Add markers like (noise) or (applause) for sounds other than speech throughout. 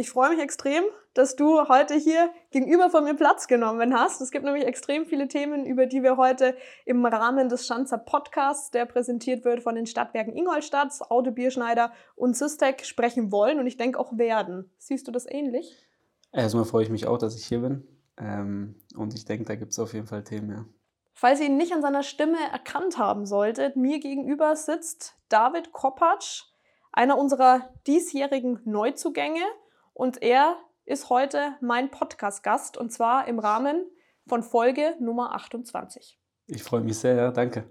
Ich freue mich extrem, dass du heute hier gegenüber von mir Platz genommen hast. Es gibt nämlich extrem viele Themen, über die wir heute im Rahmen des Schanzer Podcasts, der präsentiert wird von den Stadtwerken Ingolstadt, Auto Bierschneider und Systec, sprechen wollen und ich denke auch werden. Siehst du das ähnlich? Erstmal freue ich mich auch, dass ich hier bin. Ähm, und ich denke, da gibt es auf jeden Fall Themen, ja. Falls ihr ihn nicht an seiner Stimme erkannt haben solltet, mir gegenüber sitzt David Kopacz, einer unserer diesjährigen Neuzugänge. Und er ist heute mein Podcast-Gast und zwar im Rahmen von Folge Nummer 28. Ich freue mich sehr, danke.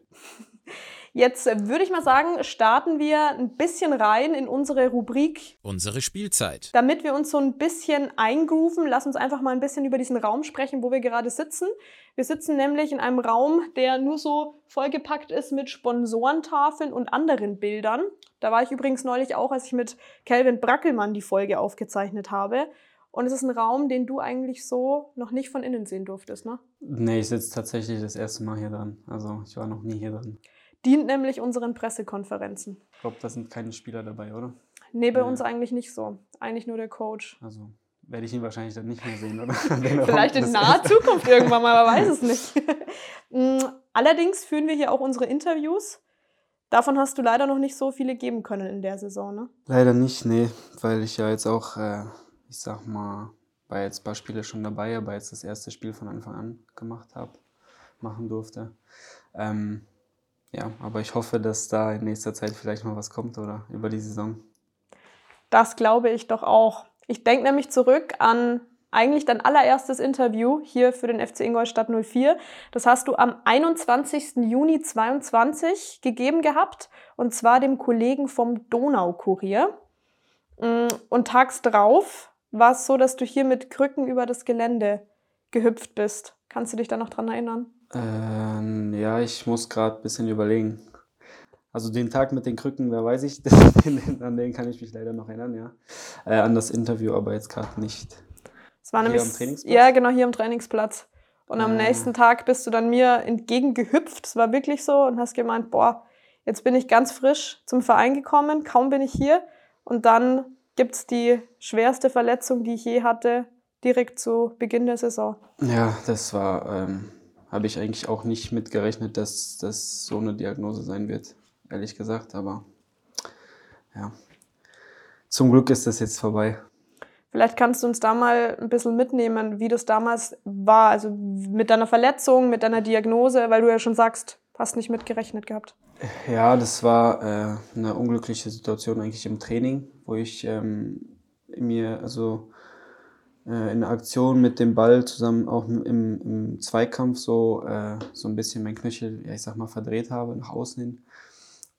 (laughs) Jetzt äh, würde ich mal sagen, starten wir ein bisschen rein in unsere Rubrik. Unsere Spielzeit. Damit wir uns so ein bisschen eingrooven, lass uns einfach mal ein bisschen über diesen Raum sprechen, wo wir gerade sitzen. Wir sitzen nämlich in einem Raum, der nur so vollgepackt ist mit Sponsorentafeln und anderen Bildern. Da war ich übrigens neulich auch, als ich mit Kelvin Brackelmann die Folge aufgezeichnet habe. Und es ist ein Raum, den du eigentlich so noch nicht von innen sehen durftest, ne? Nee, ich sitze tatsächlich das erste Mal hier drin. Also ich war noch nie hier drin. Dient nämlich unseren Pressekonferenzen. Ich glaube, da sind keine Spieler dabei, oder? Nee, bei nee. uns eigentlich nicht so. Eigentlich nur der Coach. Also werde ich ihn wahrscheinlich dann nicht mehr sehen, oder? (laughs) Vielleicht in naher Zukunft irgendwann mal, man weiß es (laughs) nicht. Mm, allerdings führen wir hier auch unsere Interviews Davon hast du leider noch nicht so viele geben können in der Saison, ne? Leider nicht, nee, weil ich ja jetzt auch, äh, ich sag mal, war jetzt ein paar Spiele schon dabei, aber jetzt das erste Spiel von Anfang an gemacht habe, machen durfte. Ähm, ja, aber ich hoffe, dass da in nächster Zeit vielleicht mal was kommt oder über die Saison. Das glaube ich doch auch. Ich denke nämlich zurück an eigentlich dein allererstes Interview hier für den FC Ingolstadt 04. Das hast du am 21. Juni 22 gegeben gehabt und zwar dem Kollegen vom Donaukurier. Mm, und tags drauf war es so, dass du hier mit Krücken über das Gelände gehüpft bist. Kannst du dich da noch dran erinnern? Ähm, ja, ich muss gerade ein bisschen überlegen. Also den Tag mit den Krücken, da weiß ich, (laughs) an den kann ich mich leider noch erinnern, ja. Äh, an das Interview, aber jetzt gerade nicht. Es war nämlich, am Trainingsplatz? Ja, genau, hier am Trainingsplatz. Und am ah. nächsten Tag bist du dann mir entgegengehüpft. Es war wirklich so und hast gemeint, boah, jetzt bin ich ganz frisch zum Verein gekommen, kaum bin ich hier. Und dann gibt es die schwerste Verletzung, die ich je hatte, direkt zu Beginn der Saison. Ja, das war, ähm, habe ich eigentlich auch nicht mitgerechnet, dass das so eine Diagnose sein wird, ehrlich gesagt. Aber ja, zum Glück ist das jetzt vorbei. Vielleicht kannst du uns da mal ein bisschen mitnehmen, wie das damals war, also mit deiner Verletzung, mit deiner Diagnose, weil du ja schon sagst, hast nicht mitgerechnet gehabt. Ja, das war äh, eine unglückliche Situation eigentlich im Training, wo ich ähm, mir, also äh, in der Aktion mit dem Ball zusammen auch im, im Zweikampf so, äh, so ein bisschen mein Knöchel, ja, ich sag mal, verdreht habe nach außen hin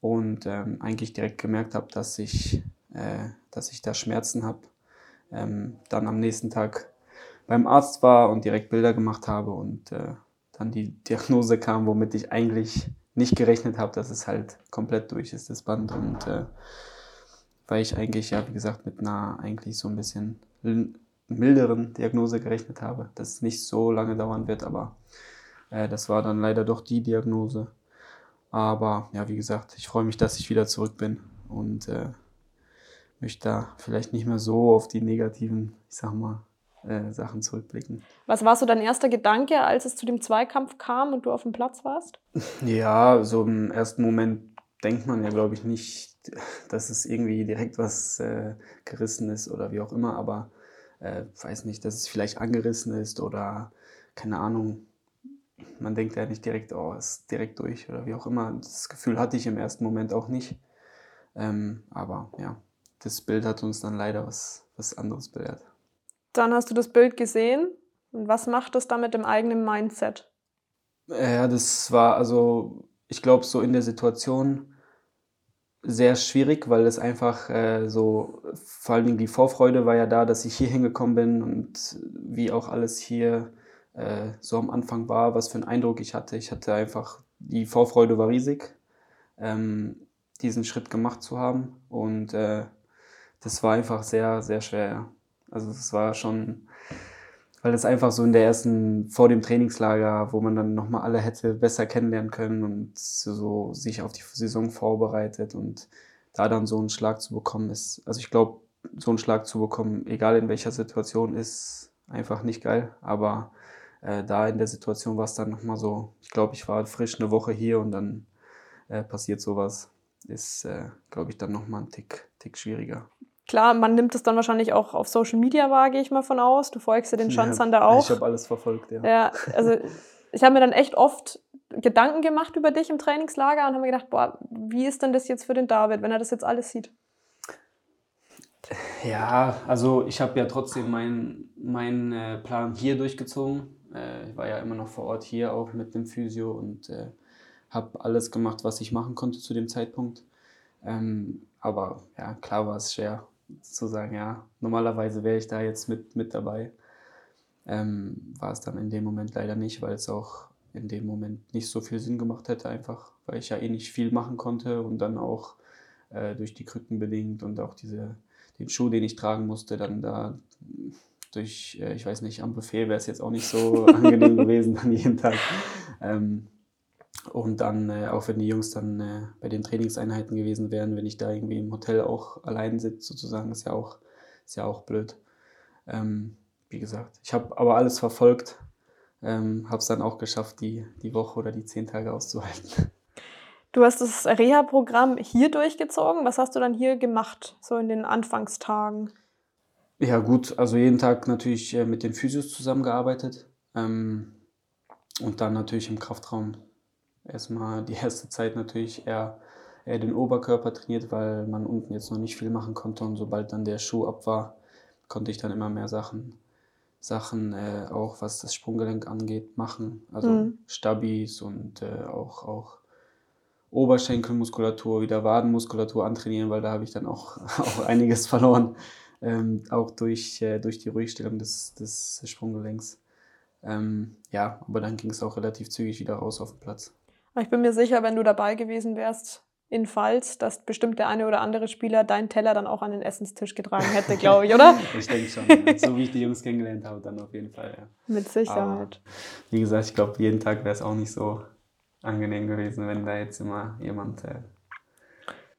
und ähm, eigentlich direkt gemerkt habe, dass ich, äh, dass ich da Schmerzen habe ähm, dann am nächsten Tag beim Arzt war und direkt Bilder gemacht habe und äh, dann die Diagnose kam, womit ich eigentlich nicht gerechnet habe, dass es halt komplett durch ist, das Band. Und äh, weil ich eigentlich, ja, wie gesagt, mit einer eigentlich so ein bisschen milderen Diagnose gerechnet habe, dass es nicht so lange dauern wird, aber äh, das war dann leider doch die Diagnose. Aber ja, wie gesagt, ich freue mich, dass ich wieder zurück bin und äh, möchte da vielleicht nicht mehr so auf die negativen, ich sag mal, äh, Sachen zurückblicken. Was war so dein erster Gedanke, als es zu dem Zweikampf kam und du auf dem Platz warst? Ja, so im ersten Moment denkt man ja, glaube ich, nicht, dass es irgendwie direkt was äh, gerissen ist oder wie auch immer, aber äh, weiß nicht, dass es vielleicht angerissen ist oder keine Ahnung. Man denkt ja nicht direkt, oh, es ist direkt durch oder wie auch immer. Das Gefühl hatte ich im ersten Moment auch nicht. Ähm, aber ja, das Bild hat uns dann leider was, was anderes belehrt. Dann hast du das Bild gesehen. Und was macht das dann mit dem eigenen Mindset? Ja, das war also, ich glaube, so in der Situation sehr schwierig, weil es einfach äh, so, vor allem die Vorfreude war ja da, dass ich hier hingekommen bin und wie auch alles hier äh, so am Anfang war, was für einen Eindruck ich hatte. Ich hatte einfach, die Vorfreude war riesig, ähm, diesen Schritt gemacht zu haben und äh, das war einfach sehr, sehr schwer. Also es war schon, weil es einfach so in der ersten, vor dem Trainingslager, wo man dann nochmal alle hätte besser kennenlernen können und so sich auf die Saison vorbereitet und da dann so einen Schlag zu bekommen ist. Also ich glaube, so einen Schlag zu bekommen, egal in welcher Situation, ist einfach nicht geil. Aber äh, da in der Situation war es dann nochmal so, ich glaube, ich war frisch eine Woche hier und dann äh, passiert sowas. Ist, äh, glaube ich, dann nochmal ein Tick, Tick schwieriger. Klar, man nimmt es dann wahrscheinlich auch auf Social Media wahr, gehe ich mal von aus. Du folgst ja den Schanzern ja, da auch. Ich habe alles verfolgt, ja. Ja, also ich habe mir dann echt oft Gedanken gemacht über dich im Trainingslager und habe mir gedacht, boah, wie ist denn das jetzt für den David, wenn er das jetzt alles sieht? Ja, also ich habe ja trotzdem meinen mein, äh, Plan hier durchgezogen. Äh, ich war ja immer noch vor Ort hier auch mit dem Physio und äh, habe alles gemacht, was ich machen konnte zu dem Zeitpunkt. Ähm, aber ja, klar war es schwer zu sagen, ja, normalerweise wäre ich da jetzt mit, mit dabei. Ähm, war es dann in dem Moment leider nicht, weil es auch in dem Moment nicht so viel Sinn gemacht hätte, einfach weil ich ja eh nicht viel machen konnte und dann auch äh, durch die Krücken bedingt und auch diese, den Schuh, den ich tragen musste, dann da durch, äh, ich weiß nicht, am Buffet wäre es jetzt auch nicht so (laughs) angenehm gewesen dann jeden Tag. Ähm, und dann, äh, auch wenn die Jungs dann äh, bei den Trainingseinheiten gewesen wären, wenn ich da irgendwie im Hotel auch allein sitze, sozusagen, ist ja auch, ist ja auch blöd. Ähm, wie gesagt, ich habe aber alles verfolgt, ähm, habe es dann auch geschafft, die, die Woche oder die zehn Tage auszuhalten. (laughs) Du hast das Reha-Programm hier durchgezogen. Was hast du dann hier gemacht, so in den Anfangstagen? Ja, gut, also jeden Tag natürlich äh, mit den Physios zusammengearbeitet ähm, und dann natürlich im Kraftraum. Erstmal die erste Zeit natürlich eher, eher den Oberkörper trainiert, weil man unten jetzt noch nicht viel machen konnte und sobald dann der Schuh ab war, konnte ich dann immer mehr Sachen Sachen, äh, auch was das Sprunggelenk angeht, machen. Also mhm. Stabis und äh, auch, auch Oberschenkelmuskulatur, wieder Wadenmuskulatur antrainieren, weil da habe ich dann auch, (laughs) auch einiges verloren, ähm, auch durch, äh, durch die Ruhigstellung des, des Sprunggelenks. Ähm, ja, aber dann ging es auch relativ zügig wieder raus auf den Platz. Ich bin mir sicher, wenn du dabei gewesen wärst, in Pfalz, dass bestimmt der eine oder andere Spieler deinen Teller dann auch an den Essenstisch getragen hätte, (laughs) glaube ich, oder? ich denke schon. Ja. So wie ich die Jungs kennengelernt habe, dann auf jeden Fall, ja. Mit Sicherheit. Aber, wie gesagt, ich glaube, jeden Tag wäre es auch nicht so angenehm gewesen, wenn da jetzt immer jemand. Äh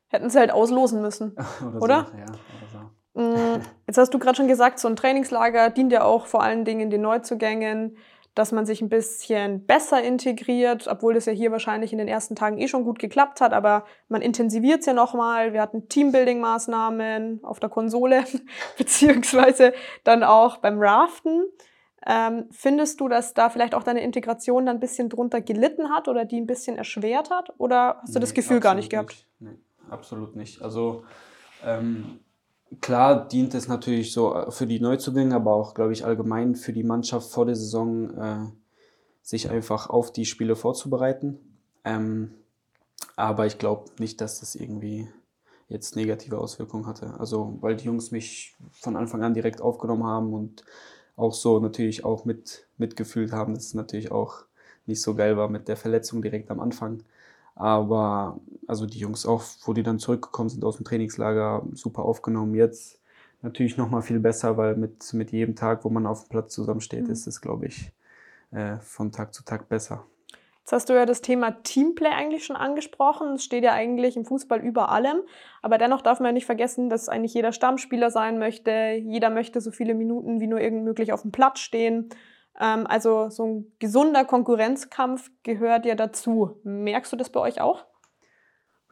Hätten sie halt auslosen müssen, oder? (laughs) oder? So, ja, oder so. Mm, jetzt hast du gerade schon gesagt, so ein Trainingslager dient ja auch vor allen Dingen den Neuzugängen dass man sich ein bisschen besser integriert, obwohl das ja hier wahrscheinlich in den ersten Tagen eh schon gut geklappt hat, aber man intensiviert es ja nochmal. Wir hatten Teambuilding-Maßnahmen auf der Konsole, (laughs) beziehungsweise dann auch beim Raften. Ähm, findest du, dass da vielleicht auch deine Integration dann ein bisschen drunter gelitten hat oder die ein bisschen erschwert hat? Oder hast du nee, das Gefühl gar nicht gehabt? Nicht. Nee, absolut nicht. Also ähm, klar dient es natürlich so äh, für die Neuzugänge, aber auch, glaube ich, allgemein für die Mannschaft vor der Saison, äh, sich einfach auf die Spiele vorzubereiten. Ähm, aber ich glaube nicht, dass das irgendwie jetzt negative Auswirkungen hatte. Also, weil die Jungs mich von Anfang an direkt aufgenommen haben und auch so natürlich auch mit, mitgefühlt haben, dass es natürlich auch nicht so geil war mit der Verletzung direkt am Anfang. Aber also die Jungs auch, wo die dann zurückgekommen sind aus dem Trainingslager, super aufgenommen. Jetzt natürlich nochmal viel besser, weil mit, mit jedem Tag, wo man auf dem Platz zusammensteht, mhm. ist es, glaube ich, äh, von Tag zu Tag besser. Jetzt hast du ja das Thema Teamplay eigentlich schon angesprochen. Es steht ja eigentlich im Fußball über allem. Aber dennoch darf man ja nicht vergessen, dass eigentlich jeder Stammspieler sein möchte. Jeder möchte so viele Minuten wie nur irgend möglich auf dem Platz stehen. Ähm, also so ein gesunder Konkurrenzkampf gehört ja dazu. Merkst du das bei euch auch?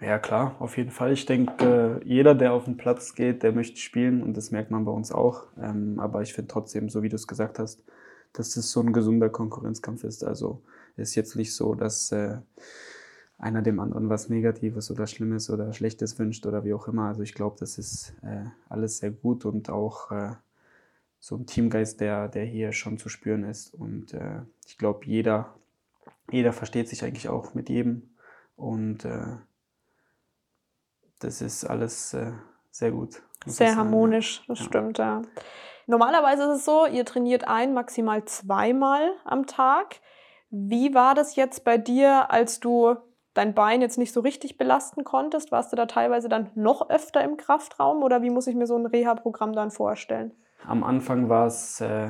Ja, klar, auf jeden Fall. Ich denke, jeder, der auf den Platz geht, der möchte spielen und das merkt man bei uns auch. Ähm, aber ich finde trotzdem, so wie du es gesagt hast, dass es so ein gesunder Konkurrenzkampf ist. Also es ist jetzt nicht so, dass äh, einer dem anderen was Negatives oder Schlimmes oder Schlechtes wünscht oder wie auch immer. Also ich glaube, das ist äh, alles sehr gut und auch äh, so ein Teamgeist, der, der hier schon zu spüren ist. Und äh, ich glaube, jeder, jeder versteht sich eigentlich auch mit jedem. Und äh, das ist alles äh, sehr gut. Sehr harmonisch, das ja. stimmt, ja. Normalerweise ist es so, ihr trainiert ein, maximal zweimal am Tag. Wie war das jetzt bei dir, als du dein Bein jetzt nicht so richtig belasten konntest? Warst du da teilweise dann noch öfter im Kraftraum oder wie muss ich mir so ein Reha-Programm dann vorstellen? Am Anfang war es äh,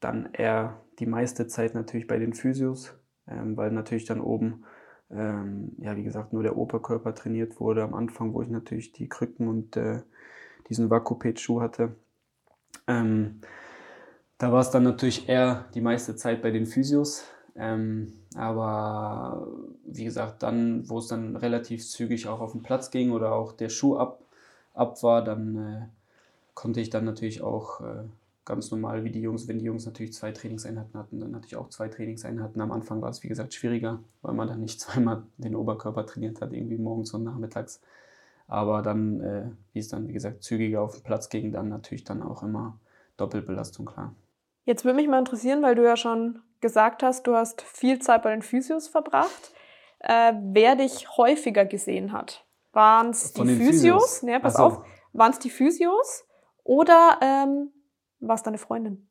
dann eher die meiste Zeit natürlich bei den Physios, ähm, weil natürlich dann oben, ähm, ja wie gesagt, nur der Oberkörper trainiert wurde. Am Anfang, wo ich natürlich die Krücken und äh, diesen Vakupet-Schuh hatte. Ähm, da war es dann natürlich eher die meiste Zeit bei den Physios. Ähm, aber wie gesagt, dann, wo es dann relativ zügig auch auf den Platz ging oder auch der Schuh ab, ab war, dann äh, konnte ich dann natürlich auch äh, ganz normal wie die Jungs, wenn die Jungs natürlich zwei Trainingseinheiten hatten, dann hatte ich auch zwei Trainingseinheiten. Am Anfang war es wie gesagt schwieriger, weil man dann nicht (laughs) zweimal den Oberkörper trainiert hat, irgendwie morgens und nachmittags. Aber dann, äh, wie es dann wie gesagt zügiger auf den Platz ging, dann natürlich dann auch immer Doppelbelastung, klar. Jetzt würde mich mal interessieren, weil du ja schon gesagt hast, du hast viel Zeit bei den Physios verbracht, äh, wer dich häufiger gesehen hat. Waren es die Physios? Physios? Nee, pass so. auf. Waren es die Physios oder ähm, war es deine Freundin?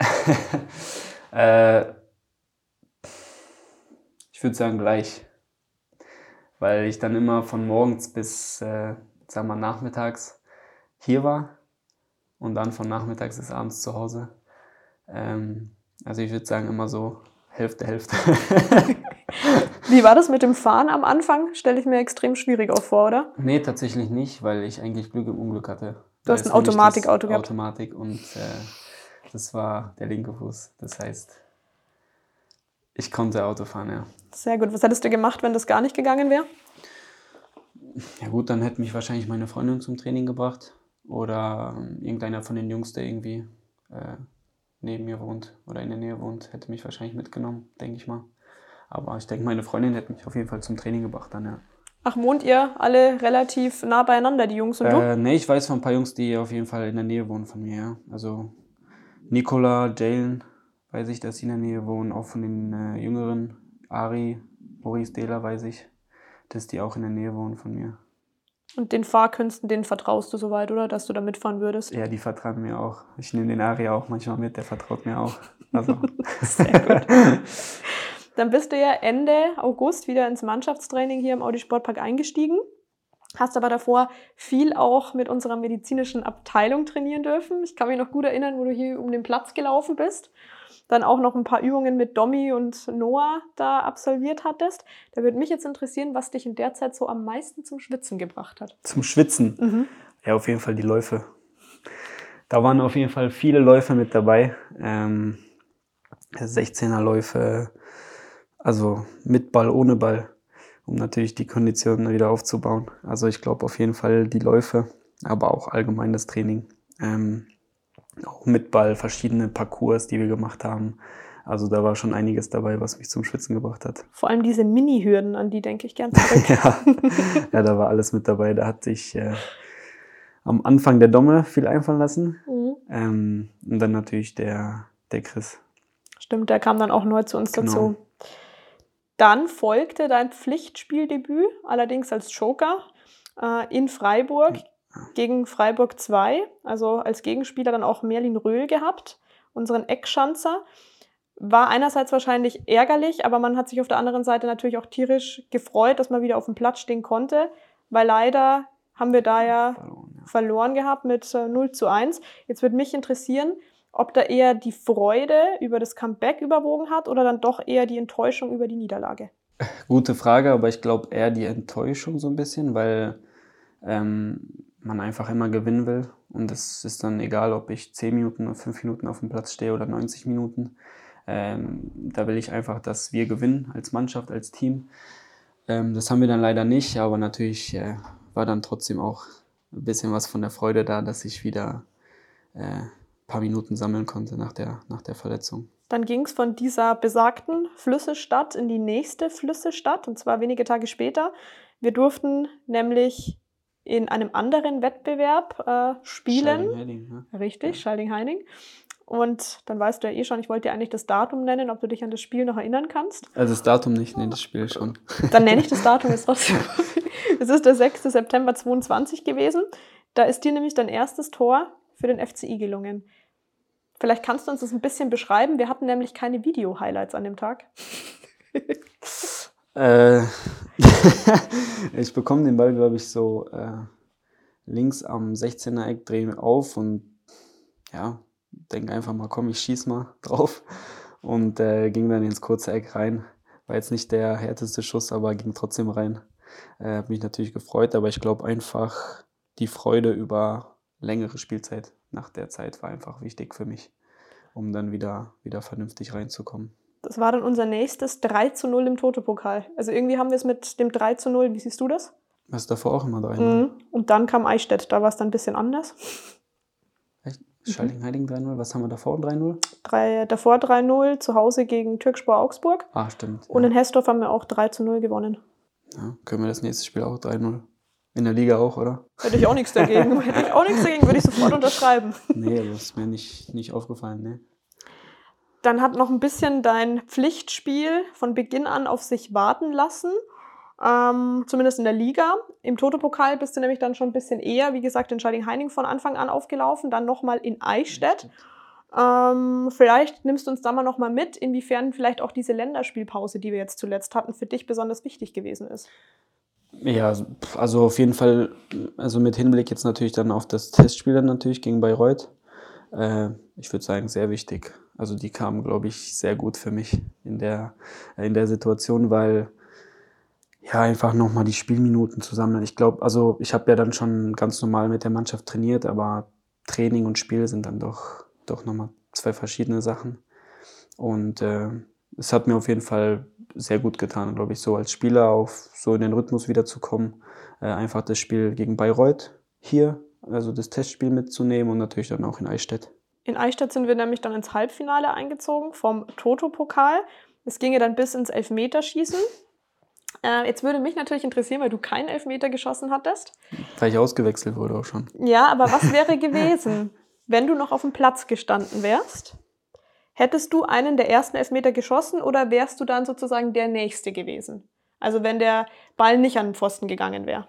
(laughs) äh, ich würde sagen gleich. Weil ich dann immer von morgens bis, äh, sagen wir, nachmittags hier war und dann von nachmittags bis abends zu Hause. Ähm, also ich würde sagen immer so Hälfte, Hälfte. (laughs) Wie war das mit dem Fahren am Anfang? Stelle ich mir extrem schwierig auch vor, oder? Nee, tatsächlich nicht, weil ich eigentlich Glück im Unglück hatte. Du hast ein Automatikauto gehabt. Automatik und äh, das war der linke Fuß. Das heißt, ich konnte Auto fahren, ja. Sehr gut. Was hättest du gemacht, wenn das gar nicht gegangen wäre? Ja gut, dann hätte mich wahrscheinlich meine Freundin zum Training gebracht oder ähm, irgendeiner von den Jungs, der irgendwie äh, neben mir wohnt oder in der Nähe wohnt, hätte mich wahrscheinlich mitgenommen, denke ich mal. Aber ich denke, meine Freundin hätte mich auf jeden Fall zum Training gebracht dann, ja. Ach, wohnt ihr alle relativ nah beieinander, die Jungs und du? Äh, nee, ich weiß von ein paar Jungs, die auf jeden Fall in der Nähe wohnen von mir, ja. Also Nicola, Jalen, weiß ich, dass sie in der Nähe wohnen, auch von den äh, Jüngeren. Ari, Maurice Dehler, weiß ich, dass die auch in der Nähe wohnen von mir. Und den Fahrkünsten, denen vertraust du soweit, oder? Dass du da mitfahren würdest? Ja, die vertrauen mir auch. Ich nehme den Ari auch manchmal mit, der vertraut mir auch. Also. (laughs) Sehr gut. (laughs) Dann bist du ja Ende August wieder ins Mannschaftstraining hier im Audi Sportpark eingestiegen. Hast aber davor viel auch mit unserer medizinischen Abteilung trainieren dürfen. Ich kann mich noch gut erinnern, wo du hier um den Platz gelaufen bist dann auch noch ein paar Übungen mit Domi und Noah da absolviert hattest. Da würde mich jetzt interessieren, was dich in der Zeit so am meisten zum Schwitzen gebracht hat. Zum Schwitzen? Mhm. Ja, auf jeden Fall die Läufe. Da waren auf jeden Fall viele Läufe mit dabei. Ähm, 16er Läufe, also mit Ball, ohne Ball, um natürlich die Konditionen wieder aufzubauen. Also ich glaube auf jeden Fall die Läufe, aber auch allgemein das Training. Ähm, auch mit Ball, verschiedene Parcours, die wir gemacht haben. Also da war schon einiges dabei, was mich zum Schwitzen gebracht hat. Vor allem diese Mini-Hürden, an die denke ich gern zurück. (laughs) ja. ja, da war alles mit dabei. Da hatte ich äh, am Anfang der Domme viel einfallen lassen. Mhm. Ähm, und dann natürlich der, der Chris. Stimmt, der kam dann auch neu zu uns genau. dazu. Dann folgte dein Pflichtspieldebüt, allerdings als Joker äh, in Freiburg gegen Freiburg 2, also als Gegenspieler dann auch Merlin Röhl gehabt, unseren Eckschanzer. War einerseits wahrscheinlich ärgerlich, aber man hat sich auf der anderen Seite natürlich auch tierisch gefreut, dass man wieder auf dem Platz stehen konnte, weil leider haben wir da ja verloren, ja. verloren gehabt mit 0 äh, zu 1. Jetzt würde mich interessieren, ob da eher die Freude über das Comeback überwogen hat oder dann doch eher die Enttäuschung über die Niederlage. Gute Frage, aber ich glaube eher die Enttäuschung so ein bisschen, weil ähm, man einfach immer gewinnen will. Und es ist dann egal, ob ich 10 Minuten oder 5 Minuten auf dem Platz stehe oder 90 Minuten. Ähm, da will ich einfach, dass wir gewinnen als Mannschaft, als Team. Ähm, das haben wir dann leider nicht, aber natürlich äh, war dann trotzdem auch ein bisschen was von der Freude da, dass ich wieder äh, paar Minuten sammeln konnte nach der, nach der Verletzung. Dann ging es von dieser besagten Flüssestadt in die nächste Flüssestadt, und zwar wenige Tage später. Wir durften nämlich in einem anderen Wettbewerb äh, spielen. Schalding-Heining, ne? Richtig, ja. Schalding-Heining. Und dann weißt du ja eh schon, ich wollte dir eigentlich das Datum nennen, ob du dich an das Spiel noch erinnern kannst. Also das Datum nicht, nee, das Spiel schon. Dann nenne ich das Datum jetzt trotzdem. (laughs) Es ist der 6. September 22 gewesen. Da ist dir nämlich dein erstes Tor für den FCI gelungen. Vielleicht kannst du uns das ein bisschen beschreiben. Wir hatten nämlich keine Video-Highlights an dem Tag. (laughs) Äh, (laughs) ich bekomme den Ball, glaube ich, so äh, links am 16er Eck, drehe auf und ja, denke einfach mal, komm, ich schieß mal (laughs) drauf. Und äh, ging dann ins kurze Eck rein. War jetzt nicht der härteste Schuss, aber ging trotzdem rein. Äh, hat mich natürlich gefreut, aber ich glaube einfach die Freude über längere Spielzeit nach der Zeit war einfach wichtig für mich, um dann wieder, wieder vernünftig reinzukommen. Das war dann unser nächstes 3 zu 0 im Toto-Pokal. Also irgendwie haben wir es mit dem 3 zu 0, wie siehst du das? Was davor auch immer 3 mhm. Und dann kam Eichstätt, da war es dann ein bisschen anders. Echt? Schalting-Heiding 3-0, was haben wir davor 3-0? Drei, davor 3-0, zu Hause gegen Türkspor Augsburg. Ah, stimmt. Und in Hessdorf haben wir auch 3 zu 0 gewonnen. Ja, können wir das nächste Spiel auch 3-0? In der Liga auch, oder? Hätte ich auch nichts dagegen. (laughs) Hätte ich auch nichts dagegen, würde ich sofort unterschreiben. Nee, das ist mir nicht, nicht aufgefallen, ne? Dann hat noch ein bisschen dein Pflichtspiel von Beginn an auf sich warten lassen. Ähm, zumindest in der Liga. Im Toto-Pokal bist du nämlich dann schon ein bisschen eher, wie gesagt, in Scheiding-Heining von Anfang an aufgelaufen, dann nochmal in Eichstätt. Ähm, vielleicht nimmst du uns da mal nochmal mit, inwiefern vielleicht auch diese Länderspielpause, die wir jetzt zuletzt hatten, für dich besonders wichtig gewesen ist. Ja, also auf jeden Fall, also mit Hinblick jetzt natürlich dann auf das Testspiel dann natürlich gegen Bayreuth. Äh, ich würde sagen, sehr wichtig. Also die kamen, glaube ich, sehr gut für mich in der, in der Situation, weil ja einfach nochmal die Spielminuten zusammen. Ich glaube, also ich habe ja dann schon ganz normal mit der Mannschaft trainiert, aber Training und Spiel sind dann doch, doch nochmal zwei verschiedene Sachen. Und äh, es hat mir auf jeden Fall sehr gut getan, glaube ich, so als Spieler auf so in den Rhythmus wiederzukommen. Äh, einfach das Spiel gegen Bayreuth hier, also das Testspiel mitzunehmen und natürlich dann auch in Eichstätt. In Eichstätt sind wir nämlich dann ins Halbfinale eingezogen vom Toto-Pokal. Es ginge dann bis ins Elfmeterschießen. Äh, jetzt würde mich natürlich interessieren, weil du keinen Elfmeter geschossen hattest. Weil ich ausgewechselt wurde auch schon. Ja, aber was wäre gewesen, (laughs) wenn du noch auf dem Platz gestanden wärst? Hättest du einen der ersten Elfmeter geschossen oder wärst du dann sozusagen der Nächste gewesen? Also wenn der Ball nicht an den Pfosten gegangen wäre.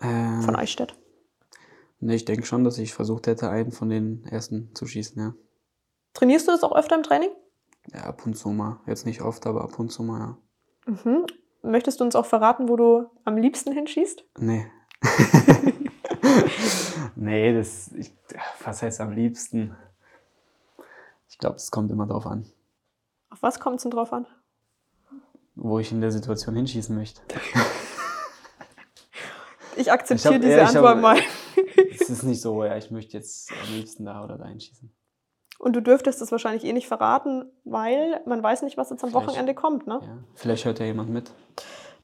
Ähm, von Eichstätt. Ne, ich denke schon, dass ich versucht hätte, einen von den ersten zu schießen, ja. Trainierst du das auch öfter im Training? Ja, ab und zu mal. Jetzt nicht oft, aber ab und zu mal, ja. Mhm. Möchtest du uns auch verraten, wo du am liebsten hinschießt? Nee. (laughs) (laughs) nee, das. Ich, was heißt am liebsten? Ich glaube, es kommt immer drauf an. Auf was kommt es denn drauf an? Wo ich in der Situation hinschießen möchte. ich akzeptiere diese ja, Antwort hab, mal. (laughs) es ist nicht so, ja, ich möchte jetzt am liebsten da oder da hinschießen. Und du dürftest das wahrscheinlich eh nicht verraten, weil man weiß nicht, was jetzt am vielleicht, Wochenende kommt, ne? Ja, vielleicht hört ja jemand mit.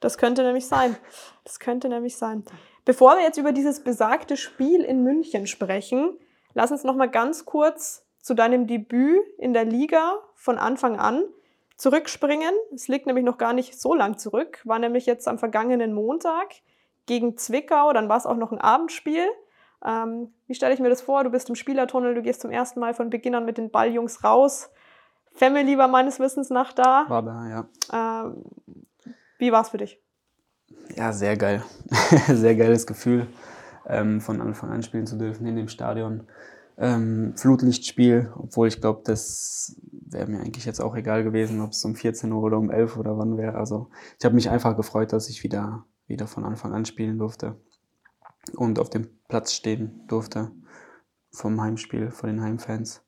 Das könnte nämlich sein. Das könnte nämlich sein. Bevor wir jetzt über dieses besagte Spiel in München sprechen, lass uns noch mal ganz kurz zu deinem Debüt in der Liga von Anfang an zurückspringen. Es liegt nämlich noch gar nicht so lang zurück, war nämlich jetzt am vergangenen Montag gegen Zwickau, dann war es auch noch ein Abendspiel. Ähm, wie stelle ich mir das vor? Du bist im Spielertunnel, du gehst zum ersten Mal von Beginn an mit den Balljungs raus. Family war meines Wissens nach da. War da, ja. Ähm, wie war es für dich? Ja, sehr geil. (laughs) sehr geiles Gefühl, ähm, von Anfang an spielen zu dürfen in dem Stadion ähm, Flutlichtspiel, obwohl ich glaube, das wäre mir eigentlich jetzt auch egal gewesen, ob es um 14 Uhr oder um 11 Uhr oder wann wäre. Also ich habe mich einfach gefreut, dass ich wieder, wieder von Anfang an spielen durfte und auf dem Platz stehen durfte vom Heimspiel, von den Heimfans.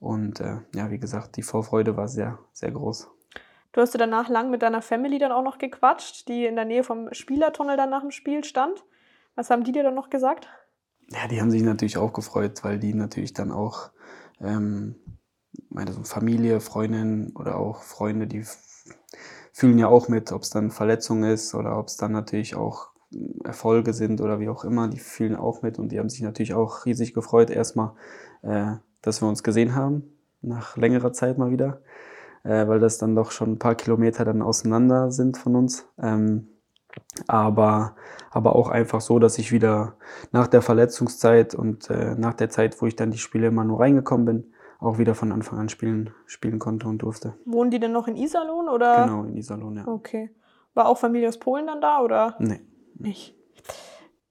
Und äh, ja, wie gesagt, die Vorfreude war sehr, sehr groß. Du hast danach lang mit deiner Family dann auch noch gequatscht, die in der Nähe vom Spielertunnel dann nach dem Spiel stand. Was haben die dir dann noch gesagt? Ja, die haben sich natürlich auch gefreut, weil die natürlich dann auch ähm, meine so Familie, Freundin oder auch Freunde, die fühlen ja auch mit, ob es dann Verletzung ist oder ob es dann natürlich auch Erfolge sind oder wie auch immer, die fühlen auch mit und die haben sich natürlich auch riesig gefreut, erstmal, äh, dass wir uns gesehen haben, nach längerer Zeit mal wieder, äh, weil das dann doch schon ein paar Kilometer dann auseinander sind von uns. Ähm, aber, aber auch einfach so, dass ich wieder nach der Verletzungszeit und äh, nach der Zeit, wo ich dann die Spiele immer nur reingekommen bin, auch wieder von Anfang an spielen, spielen konnte und durfte. Wohnen die denn noch in Iserlohn oder? Genau, in Iserlohn, ja. Okay. War auch Familie aus Polen dann da oder? Nee. Nicht.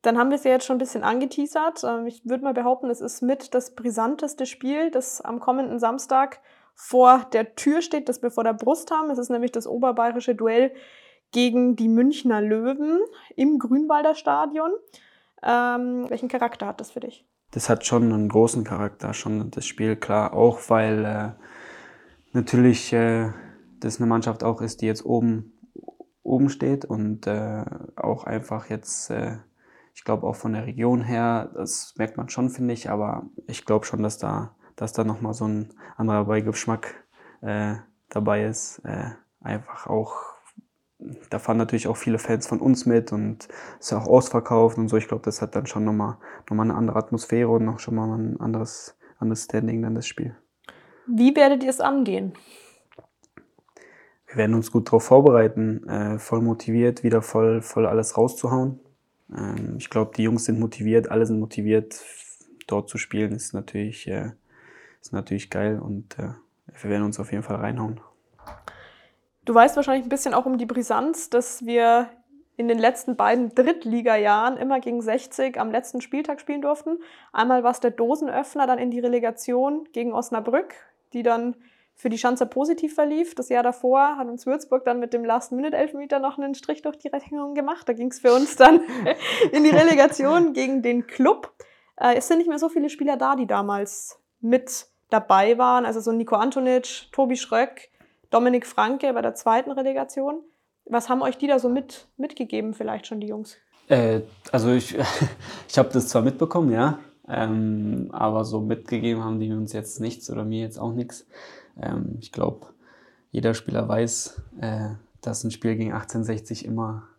Dann haben wir es ja jetzt schon ein bisschen angeteasert. Ähm, ich würde mal behaupten, es ist mit das brisanteste Spiel, das am kommenden Samstag vor der Tür steht, das wir vor der Brust haben. Es ist nämlich das oberbayerische Duell gegen die Münchner Löwen im Grünwalder Stadion. Ähm, welchen Charakter hat das für dich? Das hat schon einen großen Charakter, schon das Spiel, klar. Auch weil äh, natürlich äh, das eine Mannschaft auch ist, die jetzt oben, oben steht und äh, auch einfach jetzt äh, Ich glaube auch von der Region her, das merkt man schon, finde ich, aber ich glaube schon, dass da, dass da nochmal so ein anderer Beigeschmack äh, dabei ist. Äh, einfach auch, da fahren natürlich auch viele Fans von uns mit und ist ja auch ausverkauft und so. Ich glaube, das hat dann schon nochmal noch mal eine andere Atmosphäre und noch schon mal ein anderes, anderes Standing dann das Spiel. Wie werdet ihr es angehen? Wir werden uns gut darauf vorbereiten, äh, voll motiviert, wieder voll, voll alles rauszuhauen. Ähm, ich glaube, die Jungs sind motiviert, alle sind motiviert. Dort zu spielen ist natürlich, äh, ist natürlich geil und äh, wir werden uns auf jeden Fall reinhauen. Du weißt wahrscheinlich ein bisschen auch um die Brisanz, dass wir in den letzten beiden Drittliga-Jahren immer gegen 60 am letzten Spieltag spielen durften. Einmal war es der Dosenöffner dann in die Relegation gegen Osnabrück, die dann für die Schanzer positiv verlief. Das Jahr davor hat uns Würzburg dann mit dem Last-Minute-Elfmeter noch einen Strich durch die Rechnung gemacht. Da ging es für uns dann (laughs) in die Relegation gegen den Club. Äh, es sind nicht mehr so viele Spieler da, die damals mit dabei waren. Also so Nico Antonic, Tobi Schröck, Dominik Franke bei der zweiten Relegation. Was haben euch die da so mit, mitgegeben, vielleicht schon die Jungs? Äh, also ich, (laughs) ich habe das zwar mitbekommen, ja, ähm, aber so mitgegeben haben die uns jetzt nichts oder mir jetzt auch nichts. Ähm, ich glaube, jeder Spieler weiß, äh, dass ein Spiel gegen 1860 immer,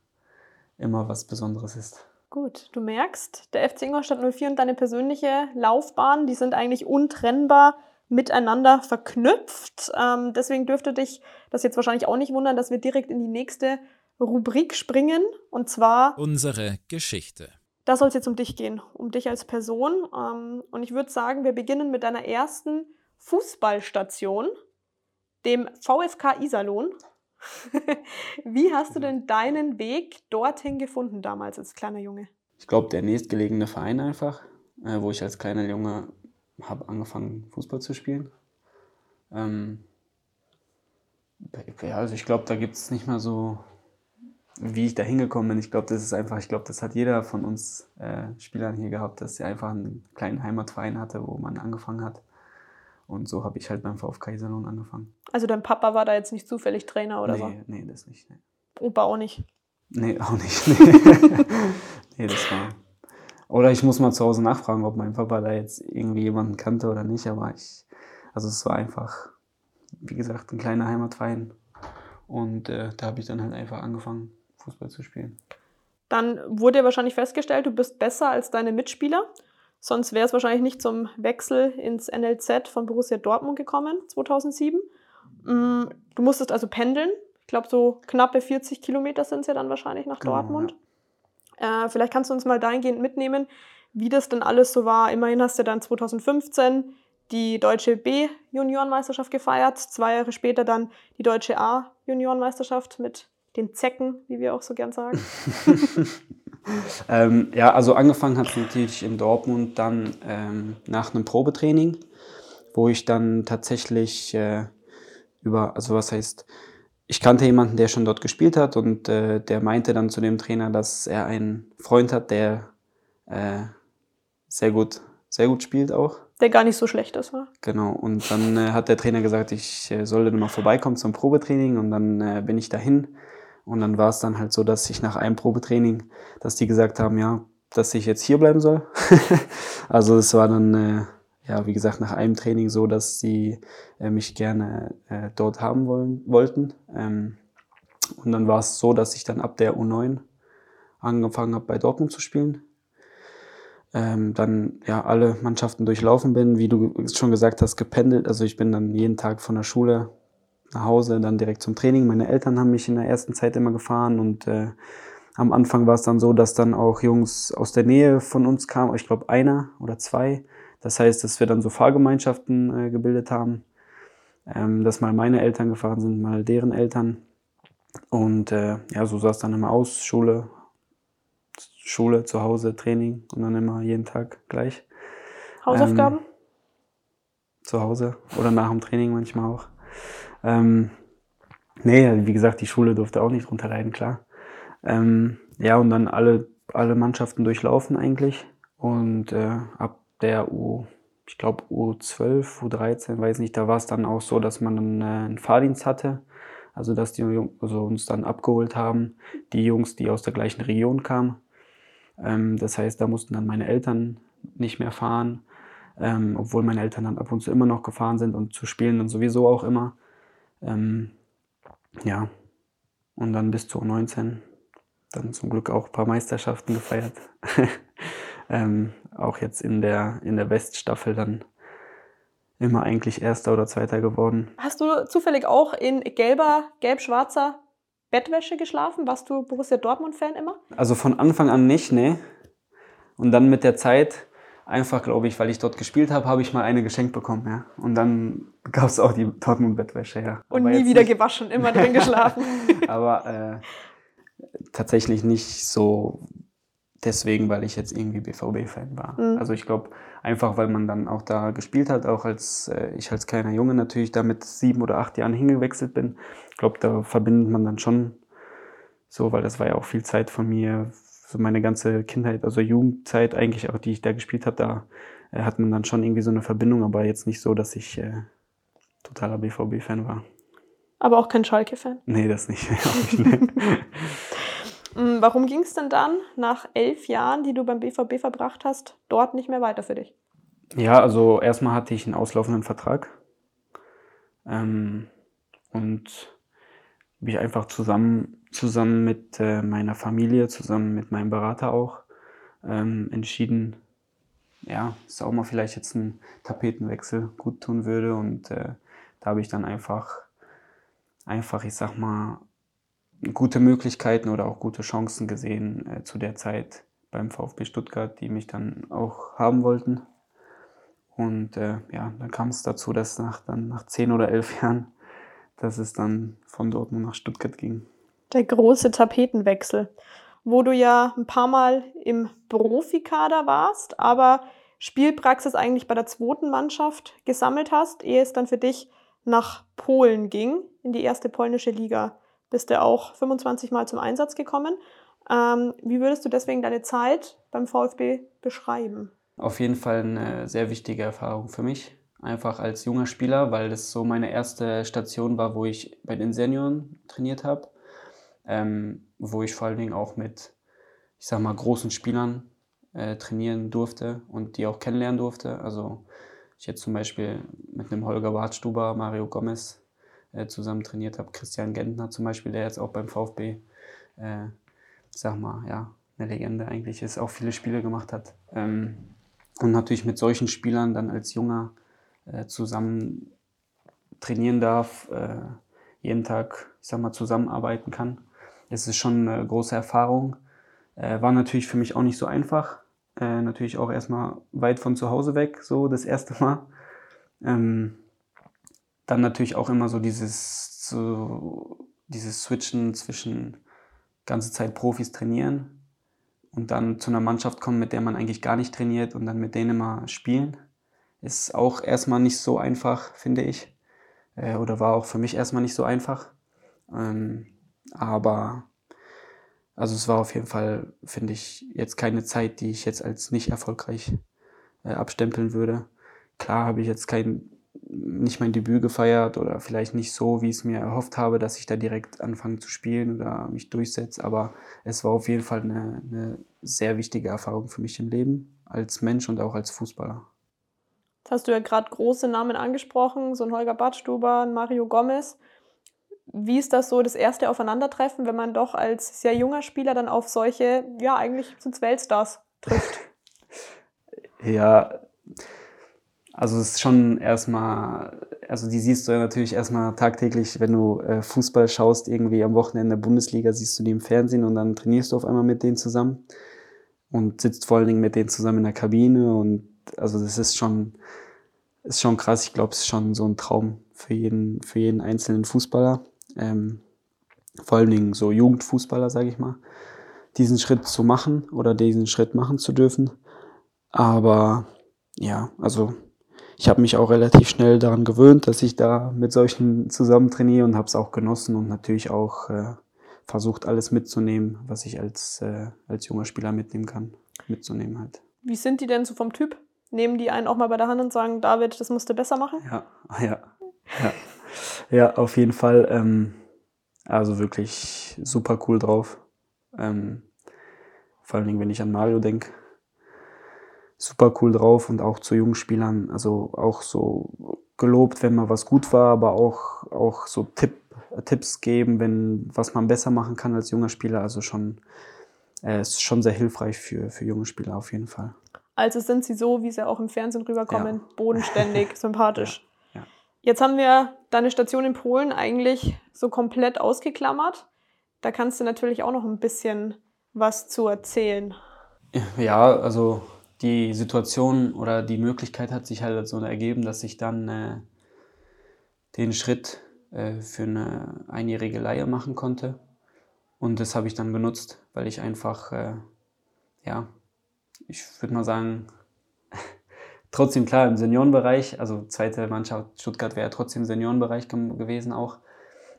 immer was Besonderes ist. Gut, du merkst, der FC Ingolstadt 04 und deine persönliche Laufbahn, die sind eigentlich untrennbar miteinander verknüpft. Ähm, deswegen dürfte dich das jetzt wahrscheinlich auch nicht wundern, dass wir direkt in die nächste Rubrik springen. Und zwar unsere Geschichte. Da soll es jetzt um dich gehen, um dich als Person. Ähm, und ich würde sagen, wir beginnen mit deiner ersten Fußballstation, dem VfK Iserlohn. (laughs) Wie hast du denn deinen Weg dorthin gefunden damals als kleiner Junge? Ich glaube, der nächstgelegene Verein einfach, äh, wo ich als kleiner Junge habe angefangen, Fußball zu spielen. Ähm, ja, also ich glaube, da gibt es nicht mal so, wie ich da hingekommen bin. Ich glaube, das ist einfach, ich glaube, das hat jeder von uns äh, Spielern hier gehabt, dass er einfach einen kleinen Heimatverein hatte, wo man angefangen hat. Und so habe ich halt beim VfK Iserlohn angefangen. Also dein Papa war da jetzt nicht zufällig Trainer oder nee, so? Nee, das nicht. Nee. Opa auch nicht? Nee, auch nicht. Nee. (laughs) nee, das war oder ich muss mal zu Hause nachfragen, ob mein Papa da jetzt irgendwie jemanden kannte oder nicht. Aber ich, also es war einfach, wie gesagt, ein kleiner Heimatverein. Und äh, da habe ich dann halt einfach angefangen, Fußball zu spielen. Dann wurde wahrscheinlich festgestellt, du bist besser als deine Mitspieler. Sonst wäre es wahrscheinlich nicht zum Wechsel ins NLZ von Borussia Dortmund gekommen, 2007. Mm, du musstest also pendeln. Ich glaube, so knappe 40 Kilometer sind es ja dann wahrscheinlich nach genau, Dortmund. Ja. Äh, vielleicht kannst du uns mal dahingehend mitnehmen, wie das denn alles so war. Immerhin hast du dann 2015 die deutsche B-Juniorenmeisterschaft gefeiert, zwei Jahre später dann die deutsche A-Juniorenmeisterschaft mit den Zecken, wie wir auch so gern sagen. (laughs) ähm, ja, also angefangen hat es natürlich in Dortmund dann ähm, nach einem Probetraining, wo ich dann tatsächlich äh, über, also was heißt, ich kannte jemanden, der schon dort gespielt hat und äh, der meinte dann zu dem Trainer, dass er einen Freund hat, der äh, sehr gut, sehr gut spielt auch. Der gar nicht so schlecht ist, war. Genau. Und dann äh, hat der Trainer gesagt, ich äh, sollte mal vorbeikommen zum Probetraining und dann äh, bin ich dahin. Und dann war es dann halt so, dass ich nach einem Probetraining, dass die gesagt haben, ja, dass ich jetzt hier bleiben soll. (laughs) also es war dann äh, ja, wie gesagt, nach einem Training so, dass sie äh, mich gerne äh, dort haben wollen, wollten. Ähm, und dann war es so, dass ich dann ab der U9 angefangen habe, bei Dortmund zu spielen. Ähm, dann ja alle Mannschaften durchlaufen bin, wie du schon gesagt hast, gependelt. Also ich bin dann jeden Tag von der Schule nach Hause, dann direkt zum Training. Meine Eltern haben mich in der ersten Zeit immer gefahren und äh, am Anfang war es dann so, dass dann auch Jungs aus der Nähe von uns kamen. Ich glaube einer oder zwei das heißt, dass wir dann so Fahrgemeinschaften äh, gebildet haben, ähm, dass mal meine Eltern gefahren sind, mal deren Eltern. Und äh, ja, so sah es dann immer aus, Schule, Schule, zu Hause, Training und dann immer jeden Tag gleich. Hausaufgaben? Ähm, zu Hause oder nach dem Training manchmal auch. Ähm, nee, wie gesagt, die Schule durfte auch nicht drunter leiden, klar. Ähm, ja, und dann alle, alle Mannschaften durchlaufen eigentlich. Und äh, ab der U, ich glaube U12, U13, weiß nicht, da war es dann auch so, dass man dann äh, einen Fahrdienst hatte. Also dass die also uns dann abgeholt haben, die Jungs, die aus der gleichen Region kamen. Ähm, das heißt, da mussten dann meine Eltern nicht mehr fahren, ähm, obwohl meine Eltern dann ab und zu immer noch gefahren sind und zu spielen und sowieso auch immer. Ähm, ja, und dann bis zu 19 dann zum Glück auch ein paar Meisterschaften gefeiert. (laughs) ähm, auch jetzt in der, in der Weststaffel dann immer eigentlich Erster oder Zweiter geworden. Hast du zufällig auch in gelber, gelb-schwarzer Bettwäsche geschlafen? Warst du Borussia Dortmund-Fan immer? Also von Anfang an nicht, ne. Und dann mit der Zeit, einfach glaube ich, weil ich dort gespielt habe, habe ich mal eine geschenkt bekommen, ja. Und dann gab es auch die Dortmund-Bettwäsche, ja. Und Aber nie wieder nicht. gewaschen, immer drin (laughs) geschlafen. Aber äh, tatsächlich nicht so deswegen, weil ich jetzt irgendwie BVB-Fan war. Mhm. Also ich glaube, einfach weil man dann auch da gespielt hat, auch als äh, ich als kleiner Junge natürlich da mit sieben oder acht Jahren hingewechselt bin. Ich glaube, da verbindet man dann schon so, weil das war ja auch viel Zeit von mir, so meine ganze Kindheit, also Jugendzeit eigentlich auch, die ich da gespielt habe, da äh, hat man dann schon irgendwie so eine Verbindung, aber jetzt nicht so, dass ich äh, totaler BVB-Fan war. Aber auch kein Schalke-Fan? Nee, das nicht. (laughs) (laughs) Mm, warum ging es denn dann nach elf Jahren, die du beim BVB verbracht hast, dort nicht mehr weiter für dich? Ja, also erstmal hatte ich einen auslaufenden Vertrag ähm, und habe ich einfach zusammen, zusammen mit äh, meiner Familie, zusammen mit meinem Berater auch ähm, entschieden, ja, dass auch mal vielleicht jetzt ein Tapetenwechsel gut tun würde und äh, da habe ich dann einfach, einfach, ich sag mal, gute Möglichkeiten oder auch gute Chancen gesehen äh, zu der Zeit beim VfB Stuttgart, die mich dann auch haben wollten. Und äh, ja, dann kam es dazu, dass nach, dann nach zehn oder elf (laughs) Jahren, dass es dann von Dortmund nach Stuttgart ging. Der große Tapetenwechsel, wo du ja ein paar Mal im Profikader warst, aber Spielpraxis eigentlich bei der zweiten Mannschaft gesammelt hast, ehe es dann für dich nach Polen ging, in die erste polnische Liga bist du auch 25 Mal zum Einsatz gekommen. Ähm, wie würdest du deswegen deine Zeit beim VfB beschreiben? Auf jeden Fall eine sehr wichtige Erfahrung für mich. Einfach als junger Spieler, weil das so meine erste Station war, wo ich bei den Senioren trainiert habe. Ähm, wo ich vor allen Dingen auch mit, ich sag mal, großen Spielern äh, trainieren durfte und die auch kennenlernen durfte. Also ich jetzt zum Beispiel mit einem Holger Bartstuber, Mario Gomez äh, zusammen trainiert habe. Christian Gentner zum Beispiel, der jetzt auch beim VfB, äh, sag mal, ja, eine Legende eigentlich ist, auch viele Spiele gemacht hat. Ähm, und natürlich mit solchen Spielern dann als Junger äh, zusammen trainieren darf, äh, jeden Tag, ich sag mal, zusammenarbeiten kann. Es ist schon eine große Erfahrung. Äh, war natürlich für mich auch nicht so einfach. Äh, natürlich auch erstmal weit von zu Hause weg, so das erste Mal. Ähm, dann natürlich auch immer so dieses, so dieses Switchen zwischen ganze Zeit Profis trainieren und dann zu einer Mannschaft kommen, mit der man eigentlich gar nicht trainiert und dann mit denen immer spielen. Ist auch erstmal nicht so einfach, finde ich. Äh, oder war auch für mich erstmal nicht so einfach. Ähm, aber also es war auf jeden Fall, finde ich, jetzt keine Zeit, die ich jetzt als nicht erfolgreich äh, abstempeln würde. Klar habe ich jetzt kein nicht mein Debüt gefeiert oder vielleicht nicht so, wie ich es mir erhofft habe, dass ich da direkt anfange zu spielen oder mich durchsetze. Aber es war auf jeden Fall eine, eine sehr wichtige Erfahrung für mich im Leben, als Mensch und auch als Fußballer. Jetzt hast du ja gerade große Namen angesprochen, so ein Holger Badstuber, ein Mario Gomez. Wie ist das so, das erste Aufeinandertreffen, wenn man doch als sehr junger Spieler dann auf solche, ja, eigentlich sind es Weltstars trifft? (laughs) ja, also es ist schon erstmal, also die siehst du ja natürlich erstmal tagtäglich, wenn du äh, Fußball schaust, irgendwie am Wochenende der Bundesliga, siehst du die im Fernsehen und dann trainierst du auf einmal mit denen zusammen und sitzt vor allen Dingen mit denen zusammen in der Kabine und also das ist schon, ist schon krass. Ich glaube, es ist schon so ein Traum für jeden, für jeden einzelnen Fußballer. Ähm, vor allen Dingen so Jugendfußballer, sage ich mal, diesen Schritt zu machen oder diesen Schritt machen zu dürfen. Aber ja, also ich habe mich auch relativ schnell daran gewöhnt, dass ich da mit solchen zusammen trainiere und habe es auch genossen und natürlich auch äh, versucht, alles mitzunehmen, was ich als, äh, als junger Spieler mitnehmen kann, mitzunehmen halt. Wie sind die denn so vom Typ? Nehmen die einen auch mal bei der Hand und sagen, David, das musst du besser machen? Ja, (laughs) ja, ja. ja auf jeden Fall. Ähm, also wirklich super cool drauf. Ähm, vor allen Dingen, wenn ich an Mario denke, super cool drauf und auch zu jungen Spielern, also auch so gelobt, wenn mal was gut war, aber auch, auch so Tipp, Tipps geben, wenn was man besser machen kann als junger Spieler. Also schon äh, ist schon sehr hilfreich für, für junge Spieler auf jeden Fall. Also sind sie so, wie sie auch im Fernsehen rüberkommen, ja. bodenständig, (laughs) sympathisch. Ja. Ja. Jetzt haben wir deine Station in Polen eigentlich so komplett ausgeklammert. Da kannst du natürlich auch noch ein bisschen was zu erzählen. Ja, also die Situation oder die Möglichkeit hat sich halt so ergeben, dass ich dann äh, den Schritt äh, für eine einjährige Leihe machen konnte. Und das habe ich dann genutzt, weil ich einfach, äh, ja, ich würde mal sagen, (laughs) trotzdem klar im Seniorenbereich, also zweite Mannschaft Stuttgart wäre trotzdem im Seniorenbereich gewesen auch.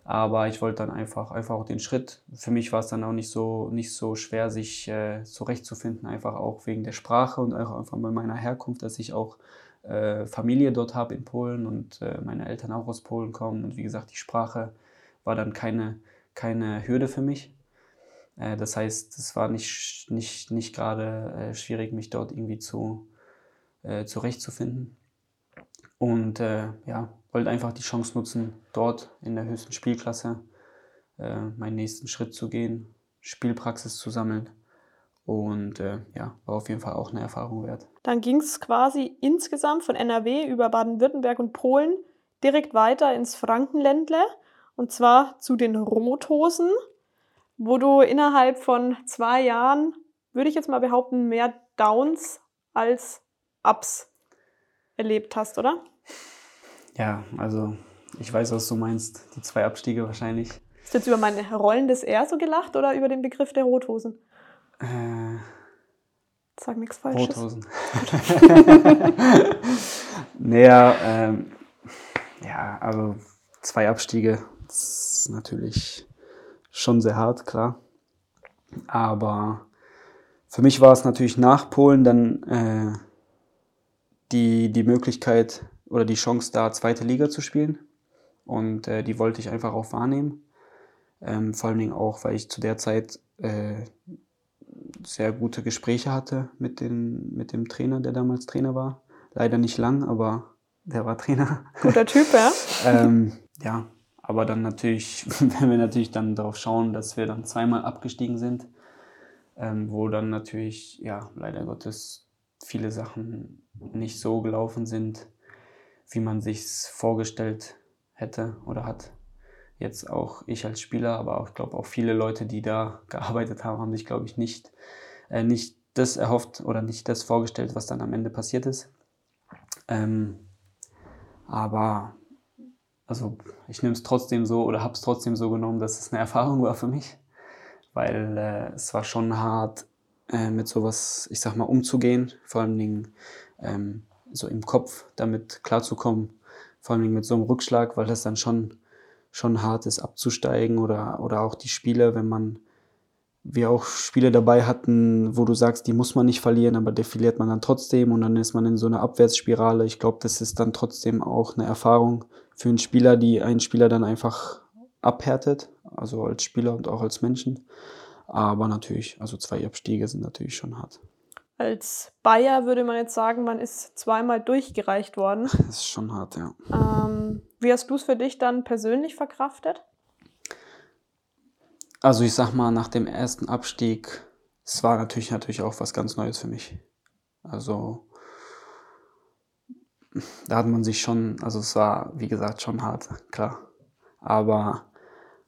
Aber ich wollte dann einfach, einfach auch den Schritt. Für mich war es dann auch nicht so, nicht so schwer, sich äh, zurechtzufinden, einfach auch wegen der Sprache und auch einfach bei meiner Herkunft, dass ich auch äh, Familie dort habe in Polen und äh, meine Eltern auch aus Polen kommen. Und wie gesagt, die Sprache war dann keine, keine Hürde für mich. Äh, das heißt, es war nicht, nicht, nicht gerade äh, schwierig, mich dort irgendwie zu, äh, zurechtzufinden. Und ja, wollte einfach die Chance nutzen, dort in der höchsten Spielklasse meinen nächsten Schritt zu gehen, Spielpraxis zu sammeln. Und äh, ja, war auf jeden Fall auch eine Erfahrung wert. Dann ging es quasi insgesamt von NRW über Baden-Württemberg und Polen direkt weiter ins Frankenländle und zwar zu den Rothosen wo du innerhalb von zwei Jahren, würde ich jetzt mal behaupten, mehr Downs als Ups erlebt hast, oder? Ja, also ich weiß, was du meinst. Die zwei Abstiege wahrscheinlich. Hast du jetzt über meine rollendes R so gelacht oder über den Begriff der Rothosen? Äh, Sag nichts Falsches. Rothosen. (laughs) naja, ähm, ja, also zwei Abstiege, das ist natürlich schon sehr hart, klar. Aber für mich war es natürlich nach Polen dann äh, die, die Möglichkeit oder die Chance da, zweite Liga zu spielen. Und äh, die wollte ich einfach auch wahrnehmen. Ähm, vor allen Dingen auch, weil ich zu der Zeit äh, sehr gute Gespräche hatte mit, den, mit dem Trainer, der damals Trainer war. Leider nicht lang, aber der war Trainer. Guter Typ, ja. (laughs) ähm, ja, aber dann natürlich, (laughs) wenn wir natürlich dann darauf schauen, dass wir dann zweimal abgestiegen sind, ähm, wo dann natürlich, ja, leider Gottes viele Sachen nicht so gelaufen sind, wie man sich vorgestellt hätte oder hat. Jetzt auch ich als Spieler, aber auch, ich glaube auch viele Leute, die da gearbeitet haben, haben sich, glaube ich, nicht, äh, nicht das erhofft oder nicht das vorgestellt, was dann am Ende passiert ist. Ähm, aber also ich nehme es trotzdem so oder habe es trotzdem so genommen, dass es eine Erfahrung war für mich, weil äh, es war schon hart, äh, mit sowas, ich sag mal, umzugehen, vor allen Dingen ähm, so im Kopf damit klarzukommen, vor Dingen mit so einem Rückschlag, weil das dann schon, schon hart ist, abzusteigen oder, oder auch die Spiele, wenn man wir auch Spiele dabei hatten, wo du sagst, die muss man nicht verlieren, aber defiliert man dann trotzdem und dann ist man in so einer Abwärtsspirale. Ich glaube, das ist dann trotzdem auch eine Erfahrung für einen Spieler, die einen Spieler dann einfach abhärtet, also als Spieler und auch als Menschen. Aber natürlich, also zwei Abstiege sind natürlich schon hart. Als Bayer würde man jetzt sagen, man ist zweimal durchgereicht worden. (laughs) Das ist schon hart, ja. Ähm, wie hast du es für dich dann persönlich verkraftet? Also ich sag mal, nach dem ersten Abstieg, es war natürlich natürlich auch was ganz Neues für mich. Also da hat man sich schon, also es war wie gesagt schon hart, klar. Aber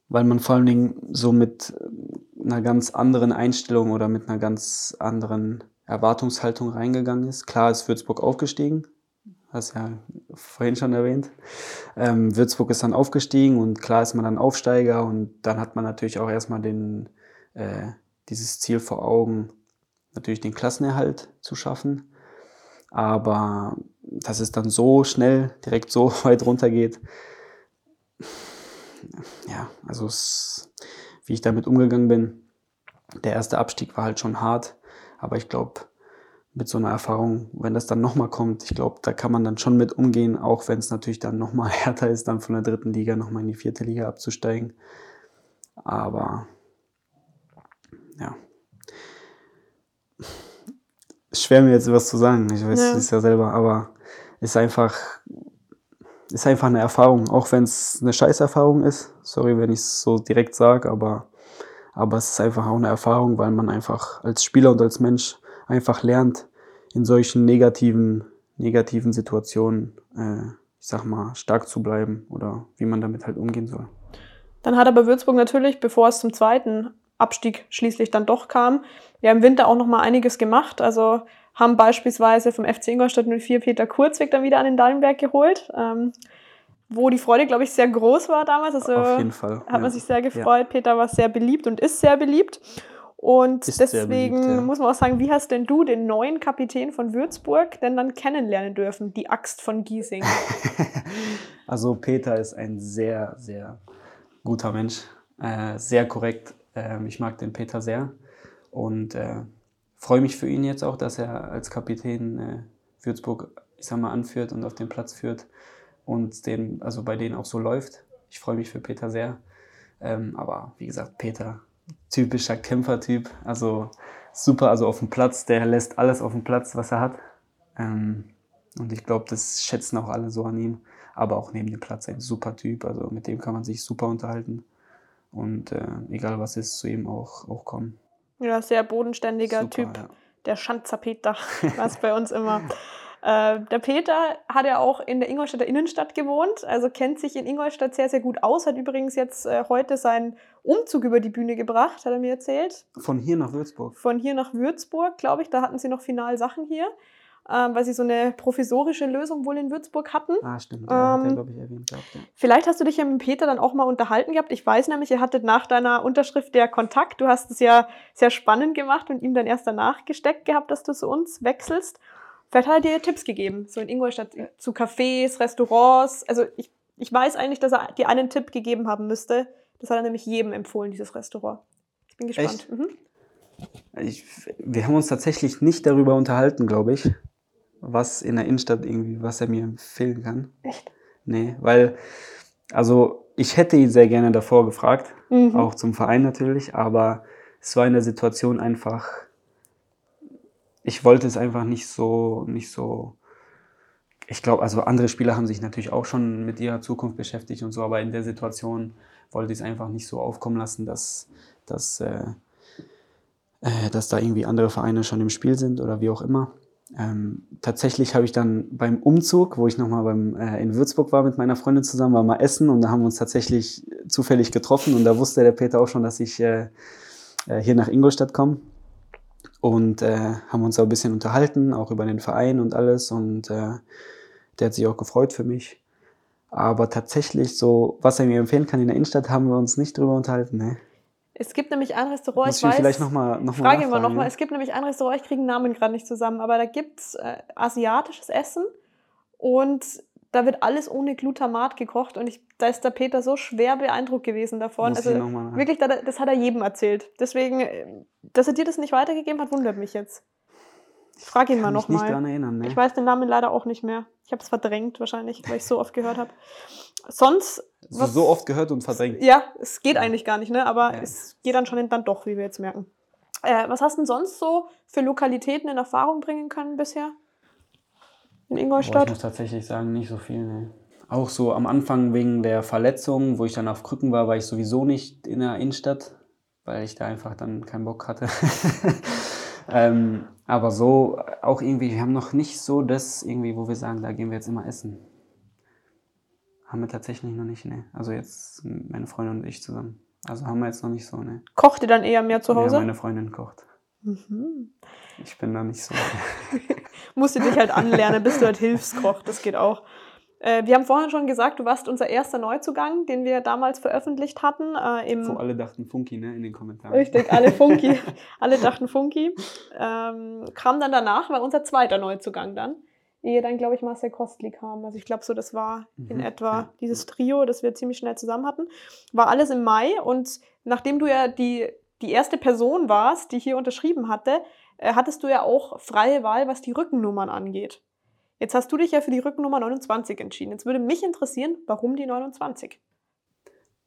weil man vor allen Dingen so mit einer ganz anderen Einstellung oder mit einer ganz anderen Erwartungshaltung reingegangen ist. Klar ist Würzburg aufgestiegen, hast ja vorhin schon erwähnt. Ähm, Würzburg ist dann aufgestiegen und klar ist man dann Aufsteiger und dann hat man natürlich auch erstmal den, äh, dieses Ziel vor Augen, natürlich den Klassenerhalt zu schaffen. Aber dass es dann so schnell, direkt so (laughs) weit runter geht, ja, also es, wie ich damit umgegangen bin, der erste Abstieg war halt schon hart, aber ich glaube, mit so einer Erfahrung, wenn das dann nochmal kommt, ich glaube, da kann man dann schon mit umgehen, auch wenn es natürlich dann nochmal (laughs) härter ist, dann von der dritten Liga nochmal in die vierte Liga abzusteigen. Aber ja, schwer mir jetzt was zu sagen. Ich weiß es ja. ja selber, aber ist einfach, ist einfach eine Erfahrung, auch wenn es eine Scheißerfahrung ist. Sorry, wenn ich es so direkt sage, aber, aber es ist einfach auch eine Erfahrung, weil man einfach als Spieler und als Mensch einfach lernt, in solchen negativen, negativen Situationen, äh, ich sag mal, stark zu bleiben oder wie man damit halt umgehen soll. Dann hat aber Würzburg natürlich, bevor es zum zweiten Abstieg schließlich dann doch kam, ja im Winter auch noch mal einiges gemacht. Also haben beispielsweise vom FC Ingolstadt 04 Peter Kurzweg dann wieder an den Dallenberg geholt, ähm, wo die Freude, glaube ich, sehr groß war damals. Also Auf jeden Fall. Hat man sich sehr gefreut. Ja. Peter war sehr beliebt und ist sehr beliebt. Und ist deswegen beliebt, ja. muss man auch sagen, wie hast denn du den neuen Kapitän von Würzburg denn dann kennenlernen dürfen, die Axt von Giesing? (laughs) also Peter ist ein sehr, sehr guter Mensch, äh, sehr korrekt. Äh, ich mag den Peter sehr und äh, freue mich für ihn jetzt auch, dass er als Kapitän äh, Würzburg, ich sag mal, anführt und auf den Platz führt und den, also bei denen auch so läuft. Ich freue mich für Peter sehr. Ähm, aber wie gesagt, Peter, typischer Kämpfertyp, also super, also auf dem Platz, der lässt alles auf dem Platz, was er hat. Ähm, und ich glaube, das schätzen auch alle so an ihm. Aber auch neben dem Platz ein super Typ, also mit dem kann man sich super unterhalten. Und äh, egal was ist, zu ihm auch, auch kommen. Ja, sehr bodenständiger Super, Typ. Ja. Der Schanzer Peter, (laughs) was bei uns immer. (laughs) Äh, der Peter hat ja auch in der Ingolstädter Innenstadt gewohnt, also kennt sich in Ingolstadt sehr, sehr gut aus, hat übrigens jetzt äh, heute seinen Umzug über die Bühne gebracht, hat er mir erzählt. Von hier nach Würzburg. Von hier nach Würzburg, glaube ich, da hatten sie noch final Sachen hier ähm, weil sie so eine provisorische Lösung wohl in Würzburg hatten. Ah, stimmt. Ja, ähm, glaube ich, erwähnt gehabt. Ja. Vielleicht hast du dich ja mit Peter dann auch mal unterhalten gehabt. Ich weiß nämlich, ihr hattet nach deiner Unterschrift der Kontakt. Du hast es ja sehr spannend gemacht und ihm dann erst danach gesteckt gehabt, dass du zu uns wechselst. Vielleicht hat er dir Tipps gegeben, so in Ingolstadt zu Cafés, Restaurants. Also ich, ich weiß eigentlich, dass er dir einen Tipp gegeben haben müsste. Das hat er nämlich jedem empfohlen, dieses Restaurant. Ich bin gespannt. Mhm. Ich, wir haben uns tatsächlich nicht darüber unterhalten, glaube ich was in der Innenstadt irgendwie, was er mir empfehlen kann. Echt? Nee, weil, also ich hätte ihn sehr gerne davor gefragt, mhm. auch zum Verein natürlich, aber es war in der Situation einfach, ich wollte es einfach nicht so, nicht so, ich glaube, also andere Spieler haben sich natürlich auch schon mit ihrer Zukunft beschäftigt und so, aber in der Situation wollte ich es einfach nicht so aufkommen lassen, dass, dass, äh, äh, dass da irgendwie andere Vereine schon im Spiel sind oder wie auch immer. Ähm, tatsächlich habe ich dann beim Umzug, wo ich nochmal äh, in Würzburg war mit meiner Freundin zusammen, war mal essen und da haben wir uns tatsächlich zufällig getroffen und da wusste der Peter auch schon, dass ich äh, äh, hier nach Ingolstadt komme und äh, haben uns auch ein bisschen unterhalten, auch über den Verein und alles und äh, der hat sich auch gefreut für mich. Aber tatsächlich so, was er mir empfehlen kann in der Innenstadt, haben wir uns nicht drüber unterhalten. Ne? Es gibt nämlich ein Restaurant, Muss ich weiß. vielleicht nochmal noch Frage immer nochmal. Es gibt nämlich ein Restaurant, ich kriege den Namen gerade nicht zusammen, aber da gibt es äh, asiatisches Essen und da wird alles ohne Glutamat gekocht und ich, da ist der Peter so schwer beeindruckt gewesen davon. Muss also wirklich, das hat er jedem erzählt. Deswegen, äh, dass er dir das nicht weitergegeben hat, wundert mich jetzt. Ich frage ihn mal nochmal. Ne? Ich weiß den Namen leider auch nicht mehr. Ich habe es verdrängt wahrscheinlich, weil ich so oft gehört habe. Sonst. Was, so oft gehört und verdrängt. Ja, es geht eigentlich gar nicht, ne? aber ja. es geht anscheinend dann doch, wie wir jetzt merken. Äh, was hast du denn sonst so für Lokalitäten in Erfahrung bringen können bisher? In Ingolstadt? Boah, ich muss tatsächlich sagen, nicht so viel. Ne. Auch so am Anfang wegen der Verletzung, wo ich dann auf Krücken war, war ich sowieso nicht in der Innenstadt, weil ich da einfach dann keinen Bock hatte. (laughs) ähm, aber so auch irgendwie, wir haben noch nicht so das irgendwie, wo wir sagen, da gehen wir jetzt immer essen. Haben wir tatsächlich noch nicht, ne. Also jetzt meine Freundin und ich zusammen. Also haben wir jetzt noch nicht so, ne. Kocht ihr dann eher mehr zu Hause? Ja, meine Freundin kocht. Mhm. Ich bin da nicht so. (laughs) Musst du dich halt anlernen, bis du halt Hilfskoch, das geht auch. Äh, wir haben vorhin schon gesagt, du warst unser erster Neuzugang, den wir damals veröffentlicht hatten. Äh, im Wo alle dachten Funky, ne, in den Kommentaren. Richtig, alle (laughs) Funky. alle dachten Funky. Ähm, kam dann danach, war unser zweiter Neuzugang dann. Ehe dann, glaube ich, Marcel Kostli kam. Also ich glaube so, das war mhm. in etwa dieses Trio, das wir ziemlich schnell zusammen hatten. War alles im Mai und nachdem du ja die, die erste Person warst, die hier unterschrieben hatte, äh, hattest du ja auch freie Wahl, was die Rückennummern angeht. Jetzt hast du dich ja für die Rückennummer 29 entschieden. Jetzt würde mich interessieren, warum die 29?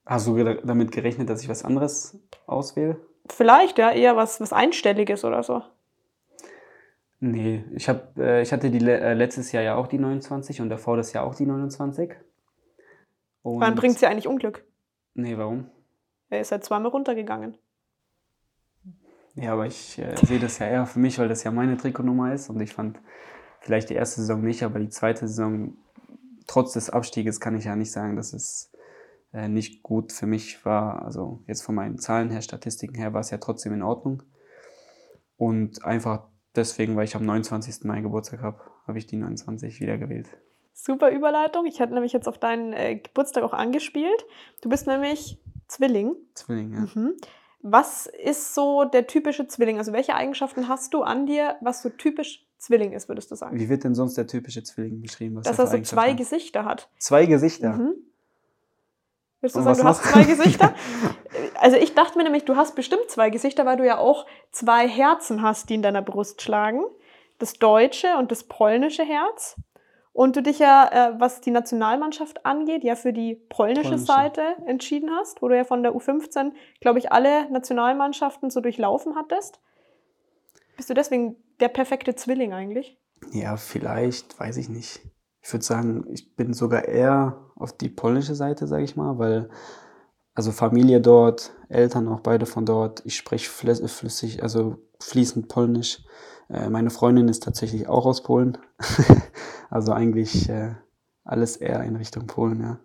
Hast du damit gerechnet, dass ich was anderes auswähle? Vielleicht, ja, eher was, was Einstelliges oder so. Nee, ich, hab, äh, ich hatte die, äh, letztes Jahr ja auch die 29 und davor das Jahr auch die 29. Und Wann bringt sie eigentlich Unglück? Nee, warum? Er ist halt zweimal runtergegangen. Ja, aber ich äh, sehe das ja eher für mich, weil das ja meine Trikotnummer ist und ich fand vielleicht die erste Saison nicht, aber die zweite Saison, trotz des Abstieges, kann ich ja nicht sagen, dass es äh, nicht gut für mich war. Also jetzt von meinen Zahlen her, Statistiken her, war es ja trotzdem in Ordnung. Und einfach deswegen, weil ich am 29. Mai Geburtstag habe, habe ich die 29 wieder gewählt. Super Überleitung. Ich hatte nämlich jetzt auf deinen äh, Geburtstag auch angespielt. Du bist nämlich Zwilling. Zwilling, ja. Mhm. Was ist so der typische Zwilling? Also welche Eigenschaften hast du an dir, was so typisch Zwilling ist, würdest du sagen? Wie wird denn sonst der typische Zwilling beschrieben? Was Dass er so zwei Gesichter hat. Zwei Gesichter? Mhm. Würdest du Und sagen, du hast zwei Gesichter? (laughs) Also ich dachte mir nämlich, du hast bestimmt zwei Gesichter, weil du ja auch zwei Herzen hast, die in deiner Brust schlagen. Das deutsche und das polnische Herz. Und du dich ja, äh, was die Nationalmannschaft angeht, ja für die polnische, polnische, Seite entschieden hast, wo du ja von der U15, glaube ich, alle Nationalmannschaften so durchlaufen hattest. Bist du deswegen der perfekte Zwilling eigentlich? Ja, vielleicht, weiß ich nicht. Ich würde sagen, ich bin sogar eher auf die polnische Seite, sage ich mal, weil also Familie dort, Eltern auch beide von dort. Ich spreche flüssig, also fließend Polnisch. Äh, meine Freundin ist tatsächlich auch aus Polen. (laughs) Also eigentlich äh, alles eher in Richtung Polen, ja.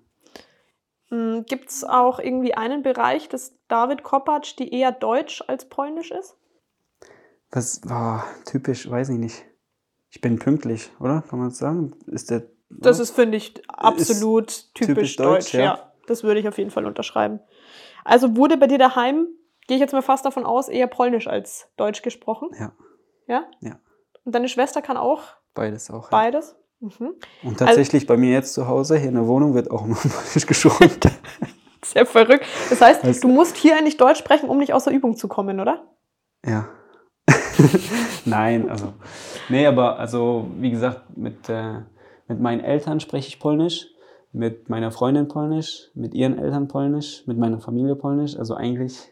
Hm, Gibt es auch irgendwie einen Bereich des David Kopacz, die eher deutsch als polnisch ist? Was war typisch, weiß ich nicht. Ich bin pünktlich, oder? Kann man das sagen? Ist der. Das ist, finde ich, absolut typisch, typisch, deutsch, deutsch ja. ja. Das würde ich auf jeden Fall unterschreiben. Also wurde bei dir daheim, gehe ich jetzt mal fast davon aus, eher polnisch als deutsch gesprochen? Ja. Ja? Ja. Und deine Schwester kann auch? Beides auch. Beides? Mhm. Und tatsächlich also, bei mir jetzt zu Hause, hier in der Wohnung, wird auch immer Polnisch geschult. Sehr verrückt. Das heißt, also, du musst hier eigentlich Deutsch sprechen, um nicht aus der Übung zu kommen, oder? Ja. (laughs) Nein, also. Nee, aber also, wie gesagt, mit, äh, mit meinen Eltern spreche ich Polnisch, mit meiner Freundin Polnisch, mit ihren Eltern Polnisch, mit meiner Familie Polnisch. Also eigentlich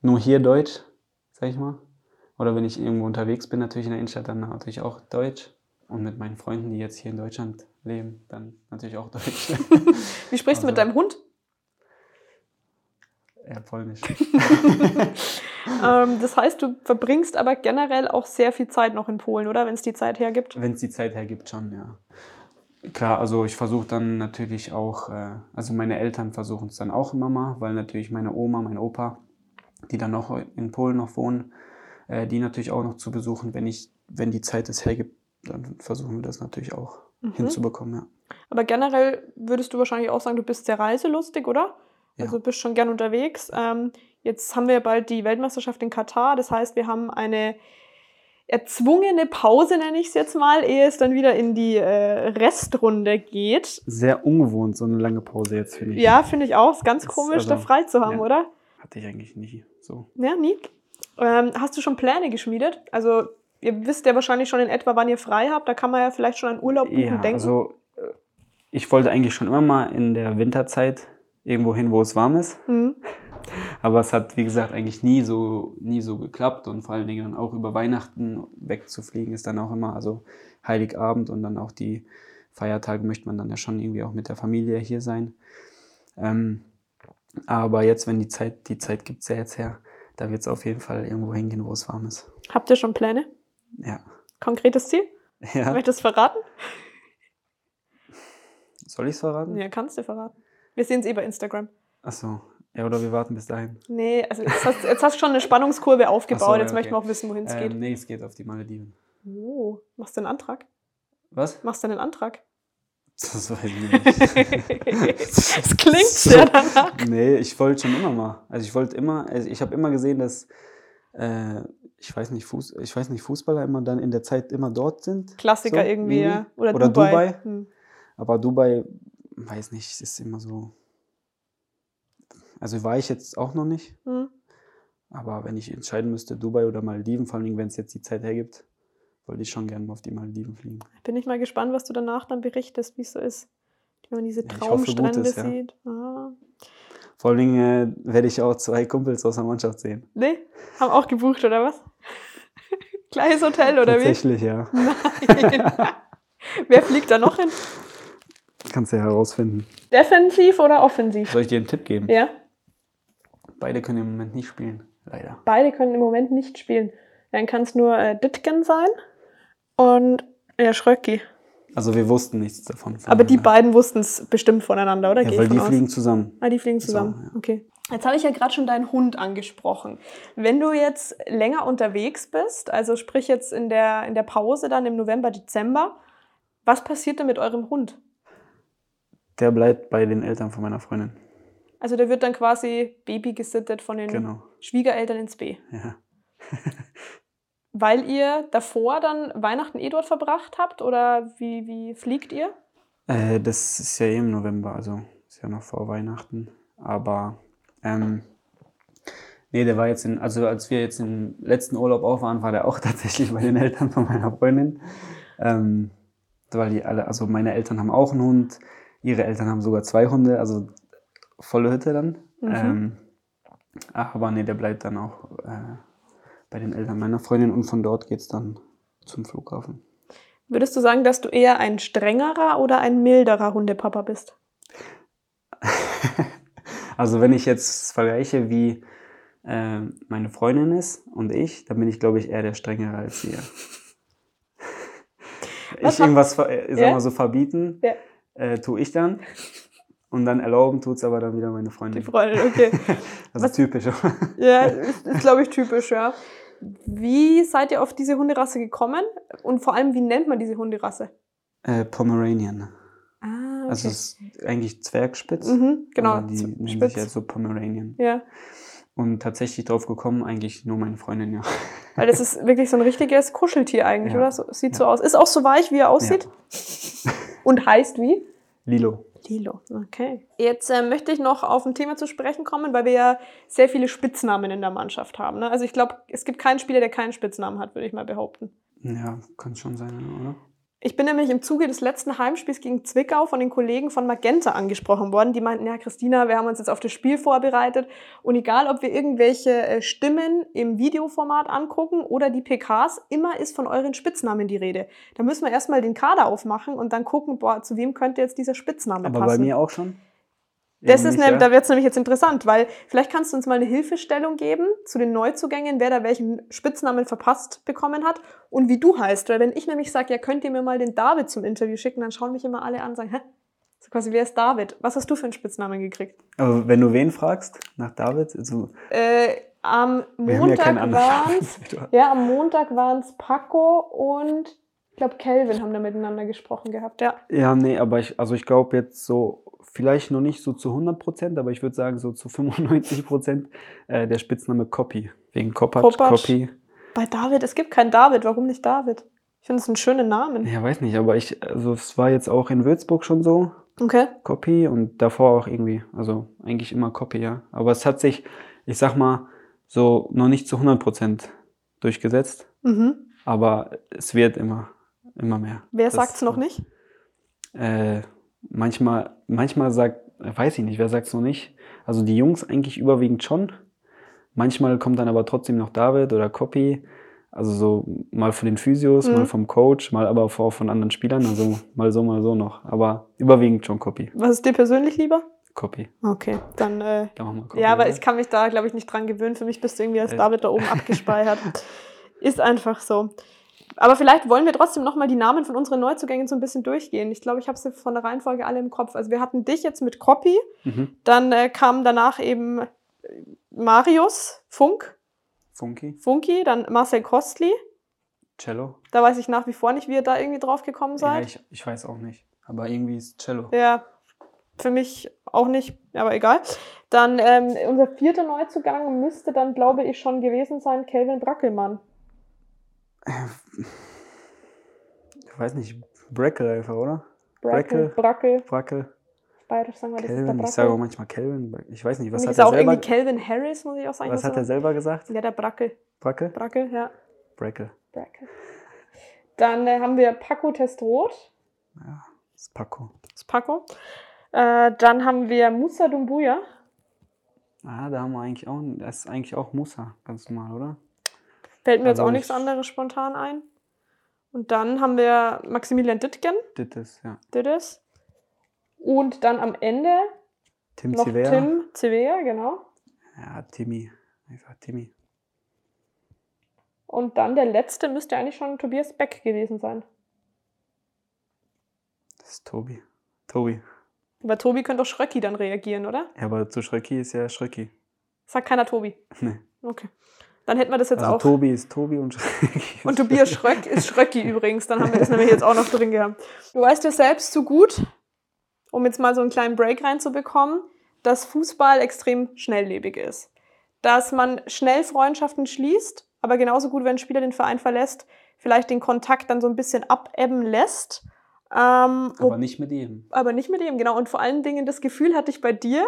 nur hier Deutsch, sag ich mal. Oder wenn ich irgendwo unterwegs bin, natürlich in der Innenstadt, dann natürlich auch Deutsch. Und mit meinen Freunden, die jetzt hier in Deutschland leben, dann natürlich auch Deutsch. (laughs) Wie sprichst also, du mit deinem Hund? Ja, polnisch. (laughs) ähm, das heißt, du verbringst aber generell auch sehr viel Zeit noch in Polen, oder? Wenn es die Zeit hergibt? Wenn es die Zeit hergibt, schon, ja. Klar, also ich versuche dann natürlich auch, äh, also meine Eltern versuchen es dann auch immer mal, weil natürlich meine Oma, mein Opa, die dann noch in Polen noch wohnen, äh, die natürlich auch noch zu besuchen, wenn ich, wenn die Zeit es hergibt, dann versuchen wir das natürlich auch mhm. hinzubekommen, ja. Aber generell würdest du wahrscheinlich auch sagen, du bist sehr reiselustig, oder? Ja. Also bist schon gern unterwegs. Ähm, jetzt haben wir bald die Weltmeisterschaft in Katar. Das heißt, wir haben eine erzwungene Pause, nenne ich es jetzt mal, ehe es dann wieder in die äh, Restrunde geht. Sehr ungewohnt, so eine lange Pause jetzt, finde ich. Ja, finde ich auch. Ist ganz das komisch, also, da frei zu haben, ja, oder? Hatte ich eigentlich nie so. Ja, nie. Ähm, hast du schon Pläne geschmiedet? Also ihr wisst ja wahrscheinlich schon in etwa, wann ihr frei habt. Da kann man ja vielleicht schon an Urlaub buchen ja, denken. Also äh, ich wollte eigentlich schon immer mal in der Winterzeit irgendwo hin, wo es warm ist. Mhm. (laughs) Aber es hat, wie gesagt, eigentlich nie so, nie so geklappt. Und vor allen Dingen dann auch über Weihnachten wegzufliegen ist dann auch immer, also Heiligabend und dann auch die Feiertage möchte man dann ja schon irgendwie auch mit der Familie hier sein. Ähm, aber jetzt, wenn die Zeit, die Zeit gibt es ja jetzt her, da wird es auf jeden Fall irgendwo hingehen, wo es warm ist. Habt ihr schon Pläne? Ja. Konkretes Ziel? Ja. Möchtest du es verraten? Soll ich es verraten? Ja, kannst du verraten. Wir sehen es eh bei Instagram. Achso. Ja, oder wir warten bis dahin. Nee, also jetzt hast, jetzt hast du schon eine Spannungskurve aufgebaut. So, ja, jetzt okay. möchten wir auch wissen, wohin es ähm, geht. Nee, es geht auf die Malediven. Oh, machst du einen Antrag? Was? Machst du einen Antrag? Das weiß ich nicht. (laughs) das klingt sehr (laughs) danach. Nee, ich wollte schon immer mal. Also ich wollte immer, also ich habe immer gesehen, dass äh, ich weiß nicht, Fuß, ich weiß nicht, Fußballer immer dann in der Zeit immer dort sind. Klassiker so, irgendwie, ja. Oder, Oder Dubai. Dubai. Hm. Aber Dubai, weiß nicht, ist immer so. Also war ich jetzt auch noch nicht. Hm. Aber wenn ich entscheiden müsste, Dubai oder Maldiven, vor allem wenn es jetzt die Zeit hergibt, wollte ich schon gerne mal auf die Maldiven fliegen. Bin ich mal gespannt, was du danach dann berichtest, wie es so ist. Wenn man diese ja, Traumstrände Gutes, sieht. Ja. Ah. Vor allen Dingen äh, werde ich auch zwei Kumpels aus der Mannschaft sehen. Nee? Haben auch gebucht, oder was? (laughs) Gleiches Hotel oder wie? Tatsächlich, ja. (laughs) Nein. (laughs) Wer fliegt da noch hin? Kannst du ja herausfinden. Defensiv oder offensiv? Soll ich dir einen Tipp geben? Ja, Beide können im Moment nicht spielen, leider. beide können im Moment nicht spielen. Dann kann es nur äh, Ditgen sein und ja, Schröcki. Also wir wussten nichts davon. Aber die beiden wussten es bestimmt voneinander, oder? Ja, Gehe weil die aus. fliegen zusammen. Ah, die fliegen So, zusammen. ja. Okay. Jetzt habe ich ja gerade schon deinen Hund angesprochen. Wenn du jetzt länger unterwegs bist, also sprich jetzt in der, in der Pause dann im November, Dezember, was passiert denn mit eurem Hund? Der bleibt bei den Eltern von meiner Freundin. Also der wird dann quasi Baby gesittet von den Genau. Schwiegereltern ins B. Ja. (laughs) Weil ihr davor dann Weihnachten eh dort verbracht habt oder wie, wie fliegt ihr? Äh, das ist ja eh im November, also ist ja noch vor Weihnachten. Aber ähm, nee, der war jetzt in, also als wir jetzt im letzten Urlaub auch waren, war der auch (laughs) tatsächlich bei den Eltern von meiner Freundin. Ähm, weil die alle, also meine Eltern haben auch einen Hund, ihre Eltern haben sogar zwei Hunde, also volle Hütte dann. Mhm. Ähm, aber nee, der bleibt dann auch äh, bei den Eltern meiner Freundin und von dort geht's dann zum Flughafen. Würdest du sagen, dass du eher ein strengerer oder ein milderer Hundepapa bist? (laughs) Also wenn ich jetzt vergleiche, wie äh, meine Freundin ist und ich, dann bin ich, glaube ich, eher der strengere als sie. (laughs) Ich irgendwas, äh, sag Ja? mal so verbieten, Ja. äh, tue ich dann. Und dann erlauben tut's aber dann wieder meine Die Freundin. Freundin, okay. (laughs) Also typisch. Ja, ist, ist glaube ich, typisch, ja. Wie seid ihr auf diese Hunderasse gekommen? Und vor allem, wie nennt man diese Hunderasse? äh, Pomeranian. Ah, okay. Also es ist eigentlich Zwergspitz. mhm, genau. Die Z- nennen Spitz. sich ja so Pomeranian. Ja, Und tatsächlich drauf gekommen, eigentlich nur meine Freundin, ja. weil das ist wirklich so ein richtiges Kuscheltier eigentlich, Ja. oder? So, sieht Ja. so aus. Ist auch so weich, wie er aussieht. Und heißt wie? Lilo. Lilo, okay. Jetzt äh, möchte ich noch auf ein Thema zu sprechen kommen, weil wir ja sehr viele Spitznamen in der Mannschaft haben. Ne? Also ich glaube, es gibt keinen Spieler, der keinen Spitznamen hat, würde ich mal behaupten. Ja, kann schon sein, oder? Ich bin nämlich im Zuge des letzten Heimspiels gegen Zwickau von den Kollegen von Magenta angesprochen worden. Die meinten, ja, Christina, wir haben uns jetzt auf das Spiel vorbereitet. Und egal, ob wir irgendwelche äh, Stimmen im Videoformat angucken oder die PKs, immer ist von euren Spitznamen die Rede. Da müssen wir erstmal den Kader aufmachen und dann gucken, boah, zu wem könnte jetzt dieser Spitzname Aber passen. bei mir auch schon? Das ist nämlich, ja? da wird es nämlich jetzt interessant, weil vielleicht kannst du uns mal eine Hilfestellung geben zu den Neuzugängen, wer da welchen Spitznamen verpasst bekommen hat und wie du heißt. Weil wenn ich nämlich sage, ja, könnt ihr mir mal den David zum Interview schicken, dann schauen mich immer alle an und sagen, hä? So quasi, wer ist David? Was hast du für einen Spitznamen gekriegt? Aber wenn du wen fragst, nach David, also, Äh, am ja Montag anderen waren es, (laughs) ja, am Montag waren es Paco und ich glaube Kelvin haben da miteinander gesprochen gehabt, ja. Ja, nee, aber ich, also ich glaube jetzt so, vielleicht noch nicht so zu 100 Prozent, aber ich würde sagen so zu 95 Prozent äh, der Spitzname Copy. Wegen Kopacz. Copy. Bei David, es gibt keinen David, warum nicht David? Ich finde es einen schönen Namen. Ja, weiß nicht, aber ich, also es war jetzt auch in Würzburg schon so, Okay. Copy und davor auch irgendwie, also eigentlich immer Copy, ja. Aber es hat sich, ich sag mal, so noch nicht zu 100 Prozent durchgesetzt, Mhm. aber es wird immer, immer mehr. Wer Das- sagt's noch nicht? Äh, manchmal, manchmal sagt, weiß ich nicht, wer sagt's noch nicht. Also die Jungs eigentlich überwiegend schon. Manchmal kommt dann aber trotzdem noch David oder Copy. Also so mal von den Physios, Mhm. mal vom Coach, mal aber auch von anderen Spielern. Also mal so, mal so noch. Aber überwiegend schon Copy. Was ist dir persönlich lieber? Copy. Okay, dann äh, wir Copy. ja, aber oder? ich kann mich da, glaube ich, nicht dran gewöhnen. Für mich bist du irgendwie als Äh. David da oben (laughs) abgespeichert. Ist einfach so. Aber vielleicht wollen wir trotzdem nochmal die Namen von unseren Neuzugängen so ein bisschen durchgehen. Ich glaube, ich habe sie von der Reihenfolge alle im Kopf. Also wir hatten dich jetzt mit Copy, Mhm. dann äh, kam danach eben äh, Marius Funk, Funky, Funky, dann Marcel Kostli. Cello. Da weiß ich nach wie vor nicht, wie ihr da irgendwie drauf gekommen Ja, seid. ich, ich weiß auch nicht. Aber irgendwie ist Cello. Ja, für mich auch nicht, aber egal. Dann ähm, unser vierter Neuzugang müsste dann, glaube ich, schon gewesen sein, Kelvin Brackelmann. (laughs) Ich weiß nicht, Brackle einfach, oder? Brackel, Brackel. Brackel, Brackel, bayerisch sagen wir, das ist der. Ich sage auch Brackel. manchmal Kelvin. Ich weiß nicht, was Für mich hat ist er auch selber, irgendwie Kelvin Harris, muss ich auch sagen. was hat er selber gesagt? Ja, der Brackel. Brackel? Brackel, ja. Brackle. Brackel. Dann äh, haben wir Paco Testroth, Ja, ist Paco. ist Paco. Äh, dann haben wir Musa Dumbuya. Ah, da haben wir eigentlich auch, das ist eigentlich auch Musa, ganz normal, oder? Fällt mir jetzt auch nichts ich- anderes spontan ein. Und dann haben wir Maximilian Dittgen, Dittes, ja. Dittes. Und dann am Ende Tim noch Zivea. Tim Civea, genau. Ja, Timmy. Einfach Timmy. Und dann der letzte müsste eigentlich schon Tobias Beck gewesen sein. Das ist Tobi. Tobi. Aber Tobi könnte auch Schröcki dann reagieren, oder? Ja, aber zu Schröcki ist ja Schröcki. Sagt keiner Tobi. Nee. Okay. Dann hätten wir das jetzt Also auch. Tobi ist Tobi und Schröcki Und Tobias Schröck ist Schröcki (laughs) übrigens. Dann haben wir das nämlich jetzt auch noch drin gehabt. Du weißt ja selbst zu gut, um jetzt mal so einen kleinen Break reinzubekommen, dass Fußball extrem schnelllebig ist. Dass man schnell Freundschaften schließt, aber genauso gut, wenn ein Spieler den Verein verlässt, vielleicht den Kontakt dann so ein bisschen abebben lässt. Ähm, Aber nicht mit ihm. aber nicht mit ihm, genau. Und vor allen Dingen das Gefühl hatte ich bei dir.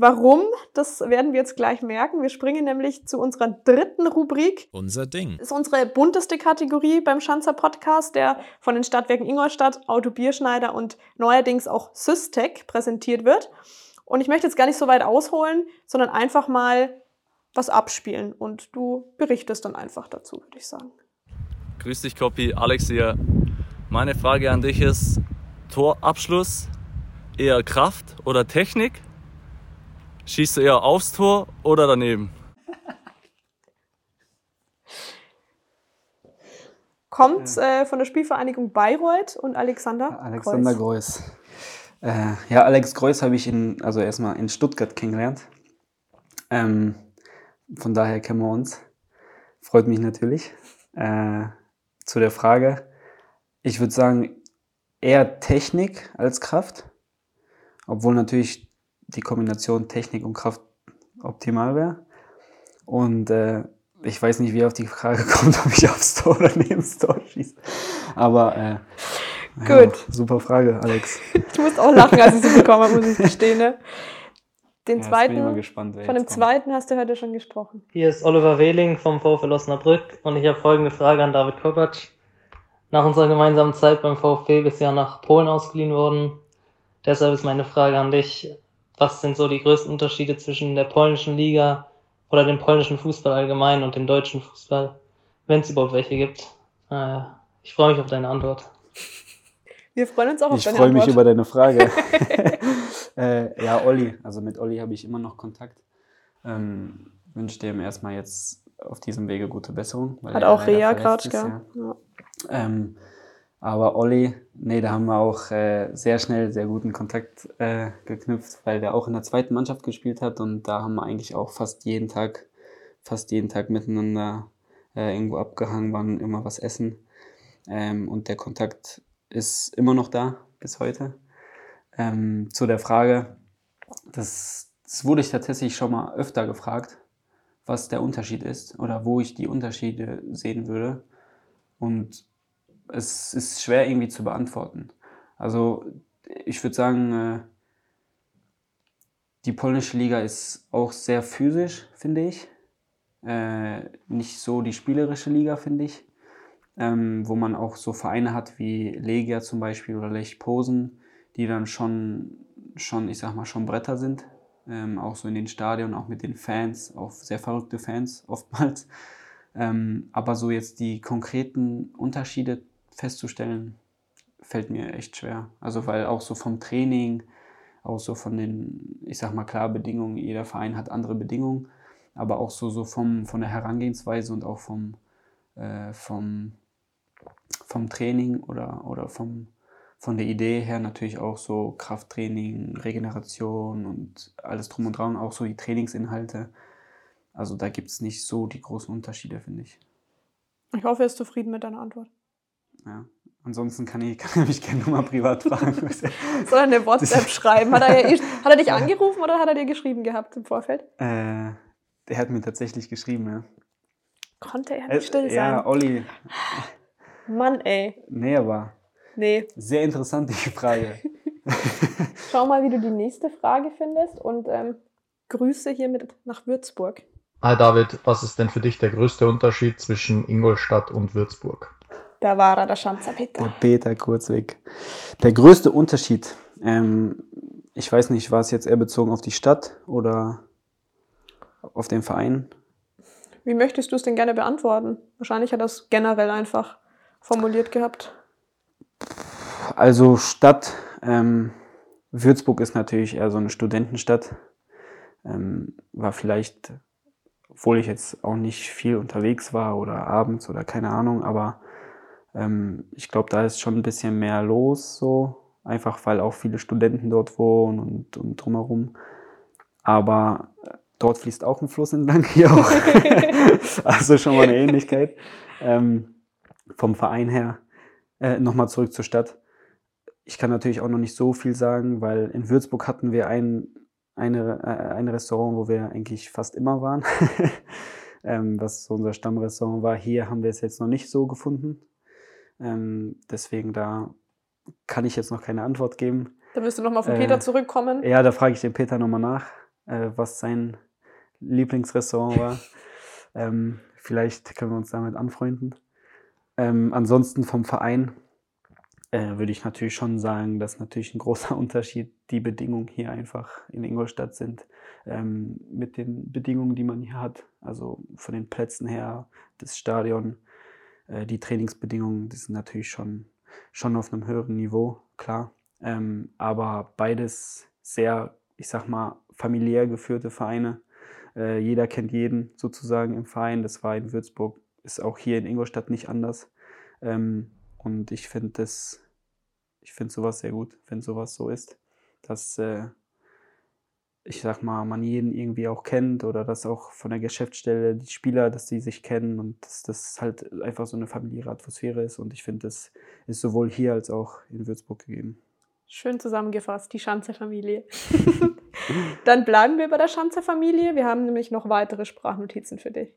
Warum? Das werden wir jetzt gleich merken. Wir springen nämlich zu unserer dritten Rubrik. Unser Ding. Das ist unsere bunteste Kategorie beim Schanzer Podcast, der von den Stadtwerken Ingolstadt, Auto Bierschneider und neuerdings auch Systec präsentiert wird. Und ich möchte jetzt gar nicht so weit ausholen, sondern einfach mal was abspielen. Und du berichtest dann einfach dazu, würde ich sagen. Grüß dich, Copy. Alex hier. Meine Frage an dich ist: Torabschluss eher Kraft oder Technik? Schießt du eher aufs Tor oder daneben? Kommt äh, von der Spielvereinigung Bayreuth und Alexander. Alexander. Greuß. Äh, ja, Alex Greuß habe ich in, also erstmal in Stuttgart kennengelernt. Ähm, von daher kennen wir uns. Freut mich natürlich. Äh, zu der Frage. Ich würde sagen, eher Technik als Kraft. Obwohl natürlich die Kombination Technik und Kraft optimal wäre. Und äh, ich weiß nicht, wie er auf die Frage (laughs) kommt, ob ich aufs Tor oder neben das Tor schieße. Aber äh, ja, Gut. super Frage, Alex. (laughs) Ich muss auch lachen, als ich sie bekommen habe, muss ich gestehen. Ne? Den Ja, zweiten, gespannt, von dem kommt. zweiten hast du heute schon gesprochen. Hier ist Oliver Wehling vom VfL Osnabrück und ich habe folgende Frage an David Kovac. Nach unserer gemeinsamen Zeit beim VfB bist du ja nach Polen ausgeliehen worden. Deshalb ist meine Frage an dich, was sind so die größten Unterschiede zwischen der polnischen Liga oder dem polnischen Fußball allgemein und dem deutschen Fußball, wenn es überhaupt welche gibt? Äh, ich freue mich auf deine Antwort. Wir freuen uns auch auf Ich deine freue mich Antwort. über deine Frage. (laughs) (laughs) äh, ja, Olli. Also mit Olli habe ich immer noch Kontakt. Ähm, wünsche dem erstmal jetzt auf diesem Wege gute Besserung. Weil Hat auch Rea gerade, ja. Ja. Ähm, aber Olli, nee, da haben wir auch äh, sehr schnell sehr guten Kontakt äh, geknüpft, weil der auch in der zweiten Mannschaft gespielt hat und da haben wir eigentlich auch fast jeden Tag, fast jeden Tag miteinander äh, irgendwo abgehangen, waren immer was essen. Ähm, und der Kontakt ist immer noch da bis heute. Ähm, zu der Frage, das, das wurde ich tatsächlich schon mal öfter gefragt, was der Unterschied ist oder wo ich die Unterschiede sehen würde. Und es ist schwer irgendwie zu beantworten. Also ich würde sagen, äh, die polnische Liga ist auch sehr physisch, finde ich. Äh, nicht so die spielerische Liga, finde ich. Ähm, wo man auch so Vereine hat wie Legia zum Beispiel oder Lech Posen, die dann schon, schon, ich sag mal, schon Bretter sind. Ähm, auch so in den Stadien, auch mit den Fans, auch sehr verrückte Fans (laughs) oftmals. Ähm, aber so jetzt die konkreten Unterschiede festzustellen, fällt mir echt schwer. Also weil auch so vom Training, auch so von den, ich sag mal klar, Bedingungen, jeder Verein hat andere Bedingungen, aber auch so, so vom, von der Herangehensweise und auch vom, äh, vom, vom Training oder, oder vom, von der Idee her natürlich auch so Krafttraining, Regeneration und alles drum und dran, auch so die Trainingsinhalte. Also da gibt es nicht so die großen Unterschiede, finde ich. Ich hoffe, er ist zufrieden mit deiner Antwort. Ja. Ansonsten kann, ich, (laughs) kann er mich gerne nochmal privat fragen. (laughs) Soll er eine WhatsApp schreiben? Hat er, ja eh- (laughs) hat er dich angerufen oder hat er dir geschrieben gehabt im Vorfeld? äh, der hat mir tatsächlich geschrieben, ja. Konnte er Äh, nicht still sein? ja, Olli. Mann, ey. Nee, aber Nee. sehr interessant die Frage. Schau mal, wie du die nächste Frage findest und ähm, Grüße hiermit nach Würzburg. Hi David, was ist denn für dich der größte Unterschied zwischen Ingolstadt und Würzburg? Da war er, der Schanzer Der Peter. Peter Kurzweg. Der größte Unterschied, ähm, ich weiß nicht, war es jetzt eher bezogen auf die Stadt oder auf den Verein? Wie möchtest du es denn gerne beantworten? Wahrscheinlich hat er es generell einfach formuliert gehabt. Also Stadt, ähm, Würzburg ist natürlich eher so eine Studentenstadt. Ähm, war vielleicht, obwohl ich jetzt auch nicht viel unterwegs war oder abends oder keine Ahnung, aber ähm, ich glaube, da ist schon ein bisschen mehr los, so einfach weil auch viele Studenten dort wohnen und, und drumherum. Aber äh, dort fließt auch ein Fluss entlang, hier auch. (laughs) (laughs) also schon mal eine Ähnlichkeit. Ähm, vom Verein her. Äh, Nochmal zurück zur Stadt. Ich kann natürlich auch noch nicht so viel sagen, weil in Würzburg hatten wir ein, eine, äh, ein Restaurant, wo wir eigentlich fast immer waren. (laughs) ähm, was so unser Stammrestaurant war. Hier haben wir es jetzt noch nicht so gefunden. Ähm, deswegen da kann ich jetzt noch keine Antwort geben. Da wirst du nochmal von Äh, Peter zurückkommen. Ja, da frage ich den Peter nochmal nach, äh, was sein Lieblingsrestaurant war. (laughs) ähm, vielleicht können wir uns damit anfreunden. Ähm, ansonsten vom Verein äh, würde ich natürlich schon sagen, dass natürlich ein großer (laughs) Unterschied die Bedingungen hier einfach in Ingolstadt sind. Ähm, mit den Bedingungen, die man hier hat. Also von den Plätzen her, das Stadion, äh, die Trainingsbedingungen, die sind natürlich schon, schon auf einem höheren Niveau, klar. Ähm, aber beides sehr, ich sag mal, familiär geführte Vereine. Äh, jeder kennt jeden sozusagen im Verein. Das war in Würzburg, ist auch hier in Ingolstadt nicht anders. Ähm, und ich finde das, ich finde sowas sehr gut, wenn sowas so ist, dass äh, ich sag mal, man jeden irgendwie auch kennt oder dass auch von der Geschäftsstelle die Spieler, dass die sich kennen und dass das halt einfach so eine familiäre Atmosphäre ist. Und ich finde, das ist sowohl hier als auch in Würzburg gegeben. Schön zusammengefasst, die Schanze-Familie. (laughs) Dann bleiben wir bei der Schanze-Familie. Wir haben nämlich noch weitere Sprachnotizen für dich.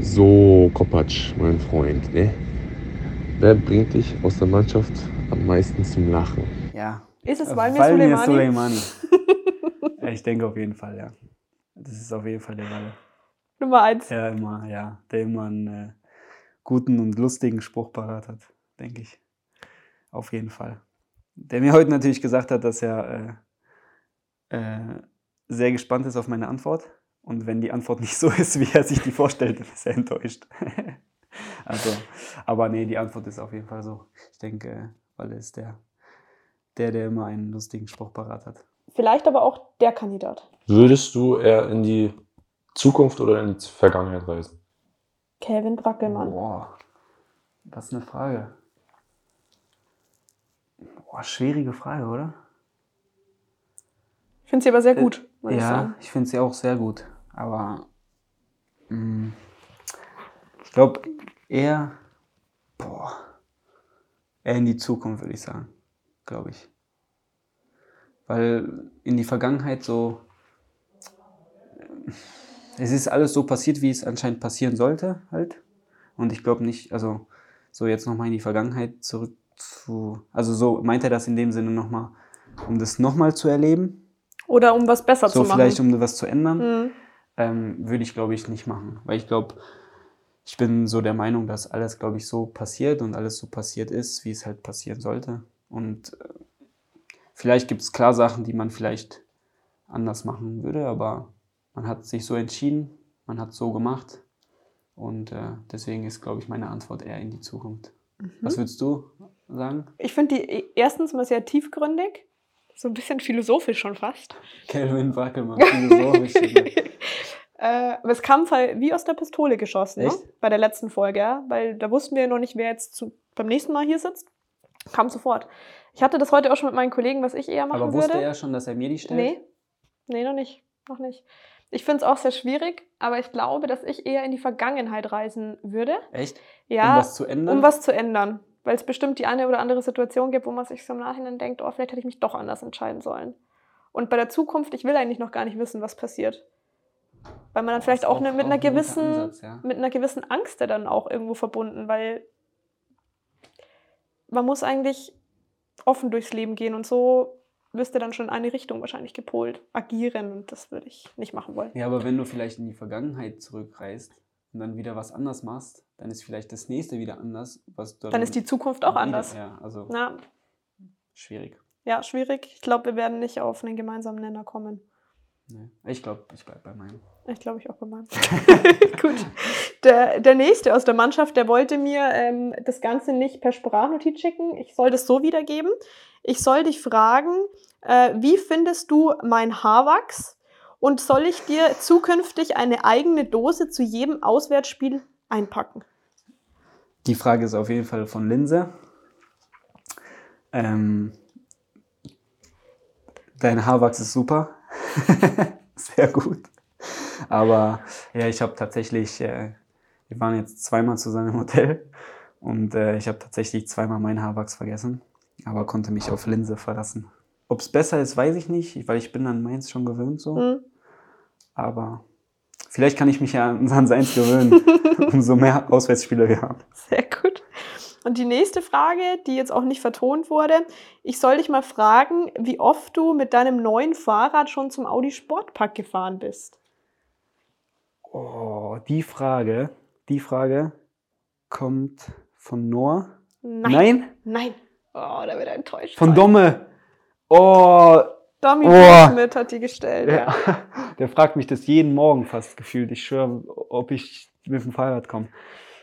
So, Kopacz, mein Freund, ne? Wer bringt dich aus der Mannschaft am meisten zum Lachen? Ja. Ist es Äh, Walmir Walmir Soleimani? Soleimani. Ja, (laughs) (laughs) ich denke auf jeden Fall, ja. Das ist auf jeden Fall der Walle. Nummer eins. Der immer, ja, der immer einen äh, guten und lustigen Spruch parat hat, denke ich. Auf jeden Fall. Der mir heute natürlich gesagt hat, dass er äh, äh, sehr gespannt ist auf meine Antwort. Und wenn die Antwort (laughs) nicht so ist, wie er sich die vorstellt, ist er enttäuscht. (laughs) also, aber nee, die Antwort ist auf jeden Fall so. Ich denke, äh, Walle ist der, der, der immer einen lustigen Spruch parat hat. Vielleicht aber auch der Kandidat. Würdest du eher in die Zukunft oder in die Vergangenheit reisen? Kevin Brackelmann. Boah, was eine Frage. Boah, schwierige Frage, oder? Ich finde sie aber sehr gut, muss ich ja, sagen. ich finde sie auch sehr gut. Aber mh, ich glaube eher, boah, eher in die Zukunft, würde ich sagen. Glaube ich. Weil in die Vergangenheit so, es ist alles so passiert, wie es anscheinend passieren sollte, halt. Und ich glaube nicht, also so jetzt nochmal in die Vergangenheit zurück zu, also so meint er das in dem Sinne nochmal, um das nochmal zu erleben, Oder um was besser so zu machen. vielleicht um was zu ändern, Mhm. ähm, würde ich glaube ich nicht machen. Weil ich glaube, ich bin so der Meinung, dass alles glaube ich so passiert und alles so passiert ist, wie es halt passieren sollte. Und äh, vielleicht gibt es klar Sachen, die man vielleicht anders machen würde, aber man hat sich so entschieden, man hat so gemacht. Und äh, deswegen ist, glaube ich, meine Antwort eher in die Zukunft. Was Mhm. würdest du sagen? Ich finde die e- erstens mal sehr tiefgründig. So ein bisschen philosophisch schon fast. Kelvin Wackelmann, philosophisch. (laughs) Äh, aber es kam wie aus der Pistole geschossen, ne? Bei der letzten Folge, ja? weil da wussten wir ja noch nicht, wer jetzt zu, beim nächsten Mal hier sitzt. Kam sofort. Ich hatte das heute auch schon mit meinen Kollegen, was ich eher machen aber wusste würde. er schon, dass er mir die stellt? Nee, nee, noch nicht. Noch nicht. Ich finde es auch sehr schwierig, aber ich glaube, dass ich eher in die Vergangenheit reisen würde. Echt? Ja, um was zu ändern? um was zu ändern. Weil es bestimmt die eine oder andere Situation gibt, wo man sich so im Nachhinein denkt, oh, vielleicht hätte ich mich doch anders entscheiden sollen. Und bei der Zukunft, ich will eigentlich noch gar nicht wissen, was passiert. Weil man dann vielleicht auch, auch- ne, mit, auch einer gewissen, Ansatz, ja. mit einer gewissen Angst dann auch irgendwo verbunden, weil man muss eigentlich offen durchs Leben gehen und so wirst du dann schon in eine Richtung wahrscheinlich gepolt agieren und das würde ich nicht machen wollen. Ja, aber wenn du vielleicht in die Vergangenheit zurückreist und dann wieder was anders machst, dann ist vielleicht das nächste wieder anders, was du Dann ist die Zukunft auch wieder- anders. Ja, also Na, schwierig. ja, schwierig. Ich glaube, wir werden nicht auf einen gemeinsamen Nenner kommen. Nee. Ich glaube, ich bleibe bei meinem. Ich glaube, ich auch bei meinem. (laughs) Gut. Der, der nächste aus der Mannschaft, der wollte mir ähm, das Ganze nicht per Sprachnotiz schicken. Ich soll das so wiedergeben. Ich soll dich fragen, äh, wie findest du mein Haarwachs? Und soll ich dir zukünftig eine eigene Dose zu jedem Auswärtsspiel einpacken? Die Frage ist auf jeden Fall von Linse. Ähm, dein Haarwachs ist super. (laughs) Sehr gut. Aber ja, ich habe tatsächlich, äh, wir waren jetzt zweimal zusammen im Hotel und äh, ich habe tatsächlich zweimal meinen Haarwachs vergessen, aber konnte mich auf Linse verlassen. Ob es besser ist, weiß ich nicht, weil ich bin an meins schon gewöhnt so. Hm? Aber vielleicht kann ich mich ja an seins gewöhnen, (laughs) umso mehr Auswärtsspiele wir haben. Sehr gut. Und die nächste Frage, die jetzt auch nicht vertont wurde, ich soll dich mal fragen, wie oft du mit deinem neuen Fahrrad schon zum Audi Sportpark gefahren bist. Oh, die Frage, die Frage kommt von Noah. Nein. Nein? Nein. Oh, da wird er enttäuscht. Von sein. Domme. Oh, Domi Oh. Schmidt hat die gestellt. Ja. ja. (laughs) der fragt mich das jeden Morgen fast gefühlt. Ich schwöre, ob ich mit dem Fahrrad komme.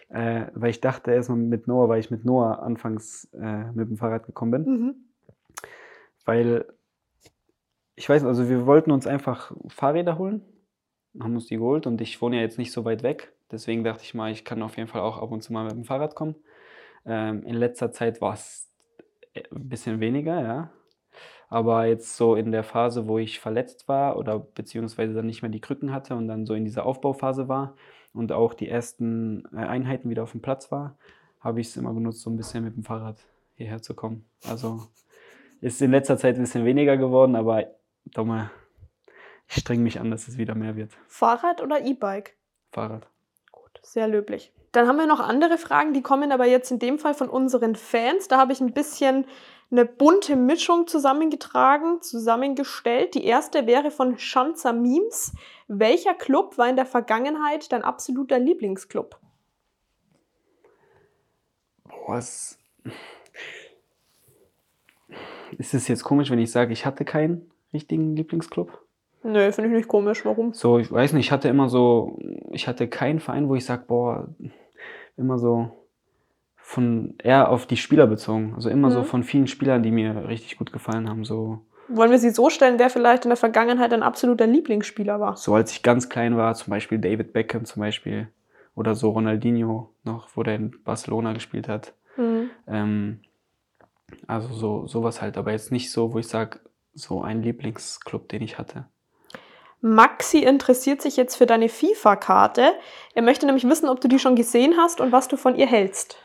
Äh, weil ich dachte erstmal mit Noah, weil ich mit Noah anfangs äh, mit dem Fahrrad gekommen bin. Mhm. Weil ich weiß, also wir wollten uns einfach Fahrräder holen, haben uns die geholt und ich wohne ja jetzt nicht so weit weg. Deswegen dachte ich mal, ich kann auf jeden Fall auch ab und zu mal mit dem Fahrrad kommen. Ähm, in letzter Zeit war es ein bisschen weniger, ja. Aber jetzt so in der Phase, wo ich verletzt war oder beziehungsweise dann nicht mehr die Krücken hatte und dann so in dieser Aufbauphase war und auch die ersten äh, Einheiten wieder auf dem Platz war, habe ich es immer genutzt, so ein bisschen mit dem Fahrrad hierher zu kommen. Also ist in letzter Zeit ein bisschen weniger geworden, aber Dumme, ich streng mich an, dass es wieder mehr wird. Fahrrad oder E-Bike? Fahrrad. Gut, sehr löblich. Dann haben wir noch andere Fragen, die kommen aber jetzt in dem Fall von unseren Fans. Da habe ich ein bisschen eine bunte Mischung zusammengetragen, zusammengestellt. Die erste wäre von Schanzer Memes. Welcher Club war in der Vergangenheit dein absoluter Lieblingsclub? Boah, es ist es jetzt komisch, wenn ich sage, ich hatte keinen richtigen Lieblingsclub? Nö, finde ich nicht komisch. Warum? So, ich weiß nicht, ich hatte immer so, ich hatte keinen Verein, wo ich sage, boah, immer so von eher auf die Spieler bezogen. Also immer so Mhm. von vielen Spielern, die mir richtig gut gefallen haben. So, Wollen wir sie so stellen, wer vielleicht in der Vergangenheit dein absoluter Lieblingsspieler war? so als ich ganz klein war, zum Beispiel David Beckham zum Beispiel. Oder so Ronaldinho noch, wo der in Barcelona gespielt hat. Mhm. Ähm, also so sowas halt, aber jetzt nicht so, wo ich sage, so ein Lieblingsclub, den ich hatte. Maxi interessiert sich jetzt für deine FIFA-Karte. Er möchte nämlich wissen, ob du die schon gesehen hast und was du von ihr hältst.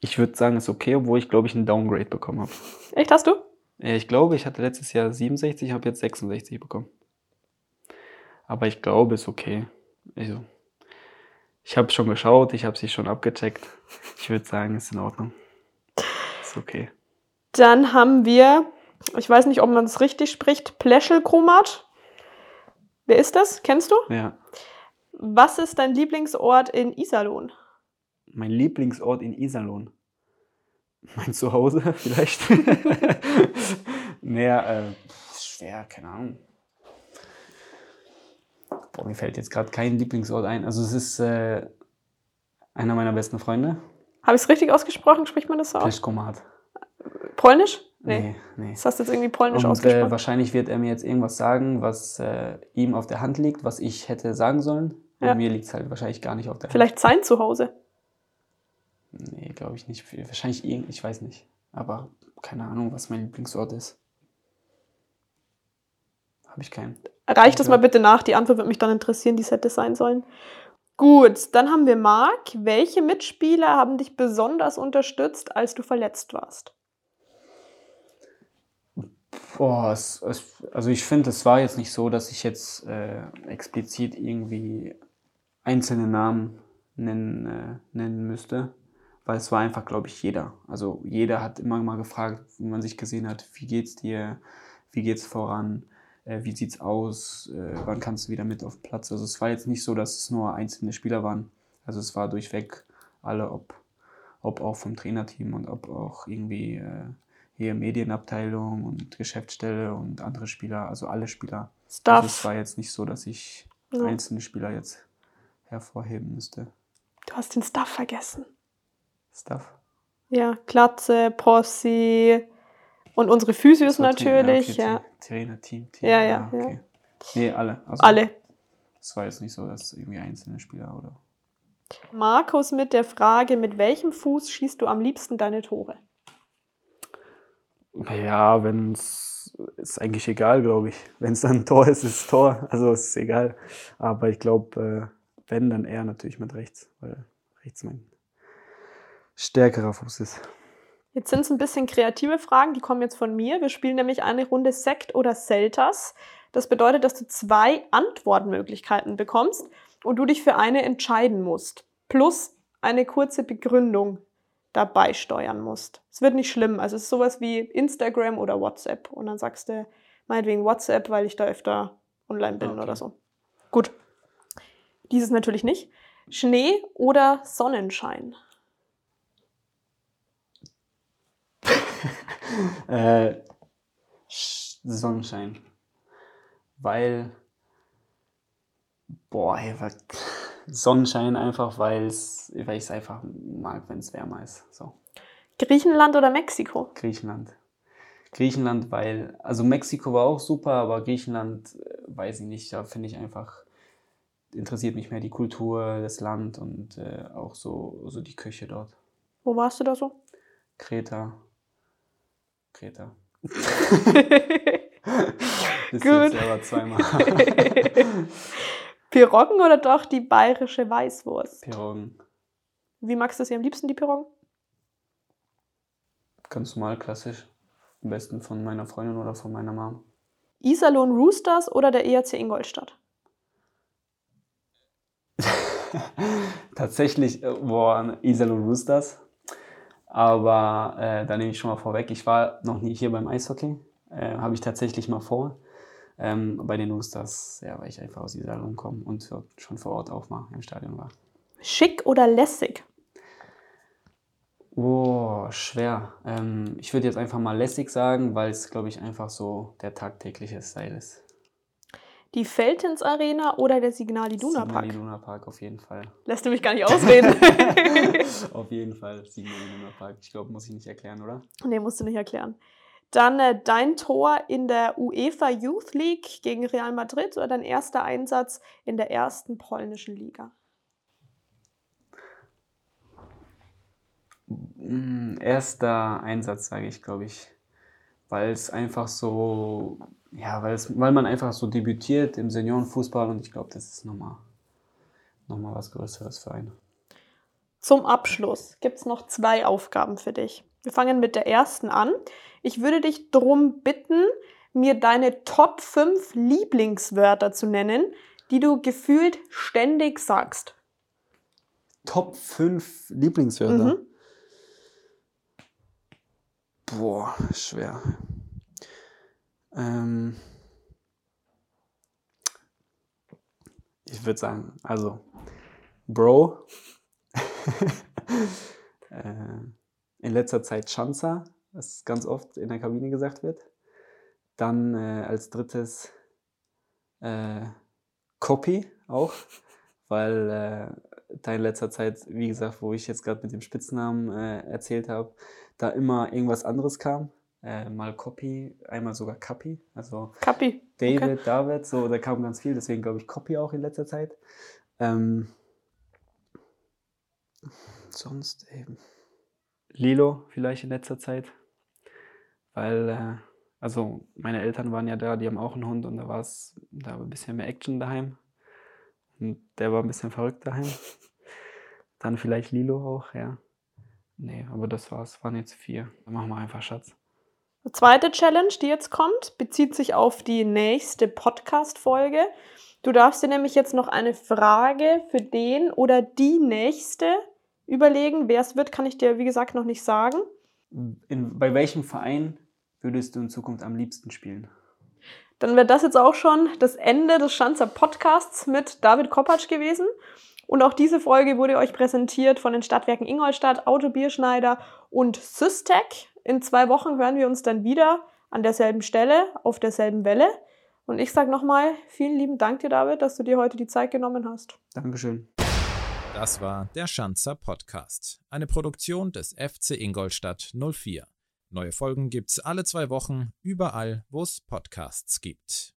Ich würde sagen, ist okay, obwohl ich glaube ich einen Downgrade bekommen habe. Echt, hast du? Ja, ich glaube, ich hatte letztes Jahr 67, habe jetzt 66 bekommen. Aber ich glaube, ist okay. Also, ich habe schon geschaut, ich habe sie schon abgecheckt. Ich würde sagen, ist in Ordnung. Ist okay. Dann haben wir, ich weiß nicht, ob man es richtig spricht, Pleschelchromat. Wer ist das? Kennst du? Ja, Was ist dein Lieblingsort in Iserlohn? Mein Lieblingsort in Iserlohn. Mein Zuhause (laughs) vielleicht. (laughs) naja, äh, schwer, keine Ahnung. Boah, mir fällt jetzt gerade kein Lieblingsort ein. Also es ist äh, einer meiner besten Freunde, Habe ich es richtig ausgesprochen? Spricht man das so aus? Polnisch? Nee, nee. Das hast du jetzt irgendwie polnisch Und äh, ausgesprochen. wahrscheinlich wird er mir jetzt irgendwas sagen, was äh, ihm auf der Hand liegt, was ich hätte sagen sollen. Und Ja. mir liegt es halt wahrscheinlich gar nicht auf der Vielleicht sein Zuhause. Nee, glaube ich nicht. Wahrscheinlich irgend, ich weiß nicht. Aber keine Ahnung, was mein Lieblingsort ist. Habe ich keinen. Reicht das Ja. mal bitte nach. Die Antwort würde mich dann interessieren, die es hätte sein sollen. Gut, dann haben wir Marc. Welche Mitspieler haben dich besonders unterstützt, als du verletzt warst? Boah, es, es, also ich finde, es war jetzt nicht so, dass ich jetzt äh, explizit irgendwie einzelne Namen nennen, äh, nennen müsste, weil es war einfach, glaube ich, jeder. Also jeder hat immer mal gefragt, wenn man sich gesehen hat, wie geht's dir, wie geht's voran, äh, wie sieht's aus, äh, wann kannst du wieder mit auf den Platz. Also es war jetzt nicht so, dass es nur einzelne Spieler waren. Also es war durchweg alle, ob, ob auch vom Trainerteam und ob auch irgendwie äh, hier Medienabteilung und Geschäftsstelle und andere Spieler, also alle Spieler. Stuff. Also es war jetzt nicht so, dass ich Ja. einzelne Spieler jetzt hervorheben müsste. Du hast den Stuff vergessen. Stuff. Ja, Glatze, Possi und unsere Physios So, natürlich. okay, Ja, Team- Trainer, Team, Team. Ja, ja, okay. Nee, alle. Also, alle. Es war jetzt nicht so, dass irgendwie einzelne Spieler oder. Markus mit der Frage, mit welchem Fuß schießt du am liebsten deine Tore? Ja, wenn es ist eigentlich egal, glaube ich. Wenn es dann ein Tor ist, ist es Tor. Also es ist egal. Aber ich glaube, äh, wenn, dann eher natürlich mit rechts, weil rechts mein stärkerer Fuß ist. Jetzt sind es ein bisschen kreative Fragen, die kommen jetzt von mir. Wir spielen nämlich eine Runde Sekt oder Seltas. Das bedeutet, dass du zwei Antwortmöglichkeiten bekommst und du dich für eine entscheiden musst. Plus eine kurze Begründung dabei steuern musst. Es wird nicht schlimm. Also es ist sowas wie Instagram oder WhatsApp. Und dann sagst du meinetwegen WhatsApp, weil ich da öfter online bin Okay. oder so. Gut. Dieses natürlich nicht. Schnee oder Sonnenschein? (laughs) Äh, Sch- Sonnenschein. Weil. Boah, ey, Sonnenschein einfach, weil's, weil ich es einfach mag, wenn es wärmer ist. So. Griechenland oder Mexiko? Griechenland. Griechenland, weil, also Mexiko war auch super, aber Griechenland, äh, weiß ich nicht, da finde ich einfach, interessiert mich mehr die Kultur, das Land und äh, auch so, so die Küche dort. Wo warst du da so? Kreta. Kreta. Das (laughs) Gut. selber zweimal. (laughs) Piroggen oder doch die bayerische Weißwurst? Piroggen. Wie magst du sie am liebsten, die Piroggen? Ganz normal, klassisch. Am besten von meiner Freundin oder von meiner Mom. Iserlohn Roosters oder der ERC Ingolstadt? (laughs) Tatsächlich, äh, boah, Iserlohn Roosters. Aber äh, da nehme ich schon mal vorweg, ich war noch nie hier beim Eishockey. Äh, Habe ich tatsächlich mal vor. Ähm, bei den Roosters, ja, weil ich einfach aus Iserlohn komme und schon vor Ort auch mal im Stadion war. Schick oder lässig? Oh, schwer. Ähm, ich würde jetzt einfach mal lässig sagen, weil es, glaube ich, einfach so der tagtägliche Style ist. Die Feltins Arena oder der Signal Iduna Signal Park? Iduna Park auf jeden Fall. Lässt du mich gar nicht ausreden. (laughs) auf jeden Fall Signal Iduna Park. Ich glaube, muss ich nicht erklären, oder? nee, musst du nicht erklären. Dann äh, dein Tor in der UEFA Youth League gegen Real Madrid oder dein erster Einsatz in der ersten polnischen Liga? Mm, Erster Einsatz, sage ich, glaube ich. Weil es einfach so, ja, weil, es, weil man einfach so debütiert im Seniorenfußball und ich glaube, das ist nochmal noch mal was Größeres für einen. Zum Abschluss gibt es noch zwei Aufgaben für dich. Wir fangen mit der ersten an. Ich würde dich darum bitten, mir deine Top 5 Lieblingswörter zu nennen, die du gefühlt ständig sagst. Top 5 Lieblingswörter. Mhm. Boah, schwer. Ähm, ich würde sagen, also Bro. (laughs) äh, in letzter Zeit Schanzer, was ganz oft in der Kabine gesagt wird. Dann äh, als drittes äh, Copy auch, weil äh, da in letzter Zeit, wie gesagt, wo ich jetzt gerade mit dem Spitznamen äh, erzählt habe, da immer irgendwas anderes kam. Äh, mal Copy, einmal sogar Kapi, also Kapi. David, David, so, da kam ganz viel, deswegen glaube ich Copy auch in letzter Zeit. Ähm, sonst eben Lilo vielleicht in letzter Zeit, weil, äh, also meine Eltern waren ja da, die haben auch einen Hund und da war es, da war ein bisschen mehr Action daheim und der war ein bisschen verrückt daheim. Dann vielleicht Lilo auch, ja. Nee, aber das war's, waren jetzt vier. Dann machen wir einfach Schatz. Die zweite Challenge, die jetzt kommt, bezieht sich auf die nächste Podcast-Folge. Du darfst dir nämlich jetzt noch eine Frage für den oder die nächste überlegen. Wer es wird, kann ich dir, wie gesagt, noch nicht sagen. In, bei welchem Verein würdest du in Zukunft am liebsten spielen? Dann wäre das jetzt auch schon das Ende des Schanzer Podcasts mit David Kopacz gewesen. Und auch diese Folge wurde euch präsentiert von den Stadtwerken Ingolstadt, Autobierschneider und Systec. In zwei Wochen hören wir uns dann wieder an derselben Stelle, auf derselben Welle. Und ich sage nochmal vielen lieben Dank dir, David, dass du dir heute die Zeit genommen hast. Dankeschön. Das war der Schanzer Podcast, eine Produktion des FC Ingolstadt 04. Neue Folgen gibt's alle zwei Wochen, überall, wo es Podcasts gibt.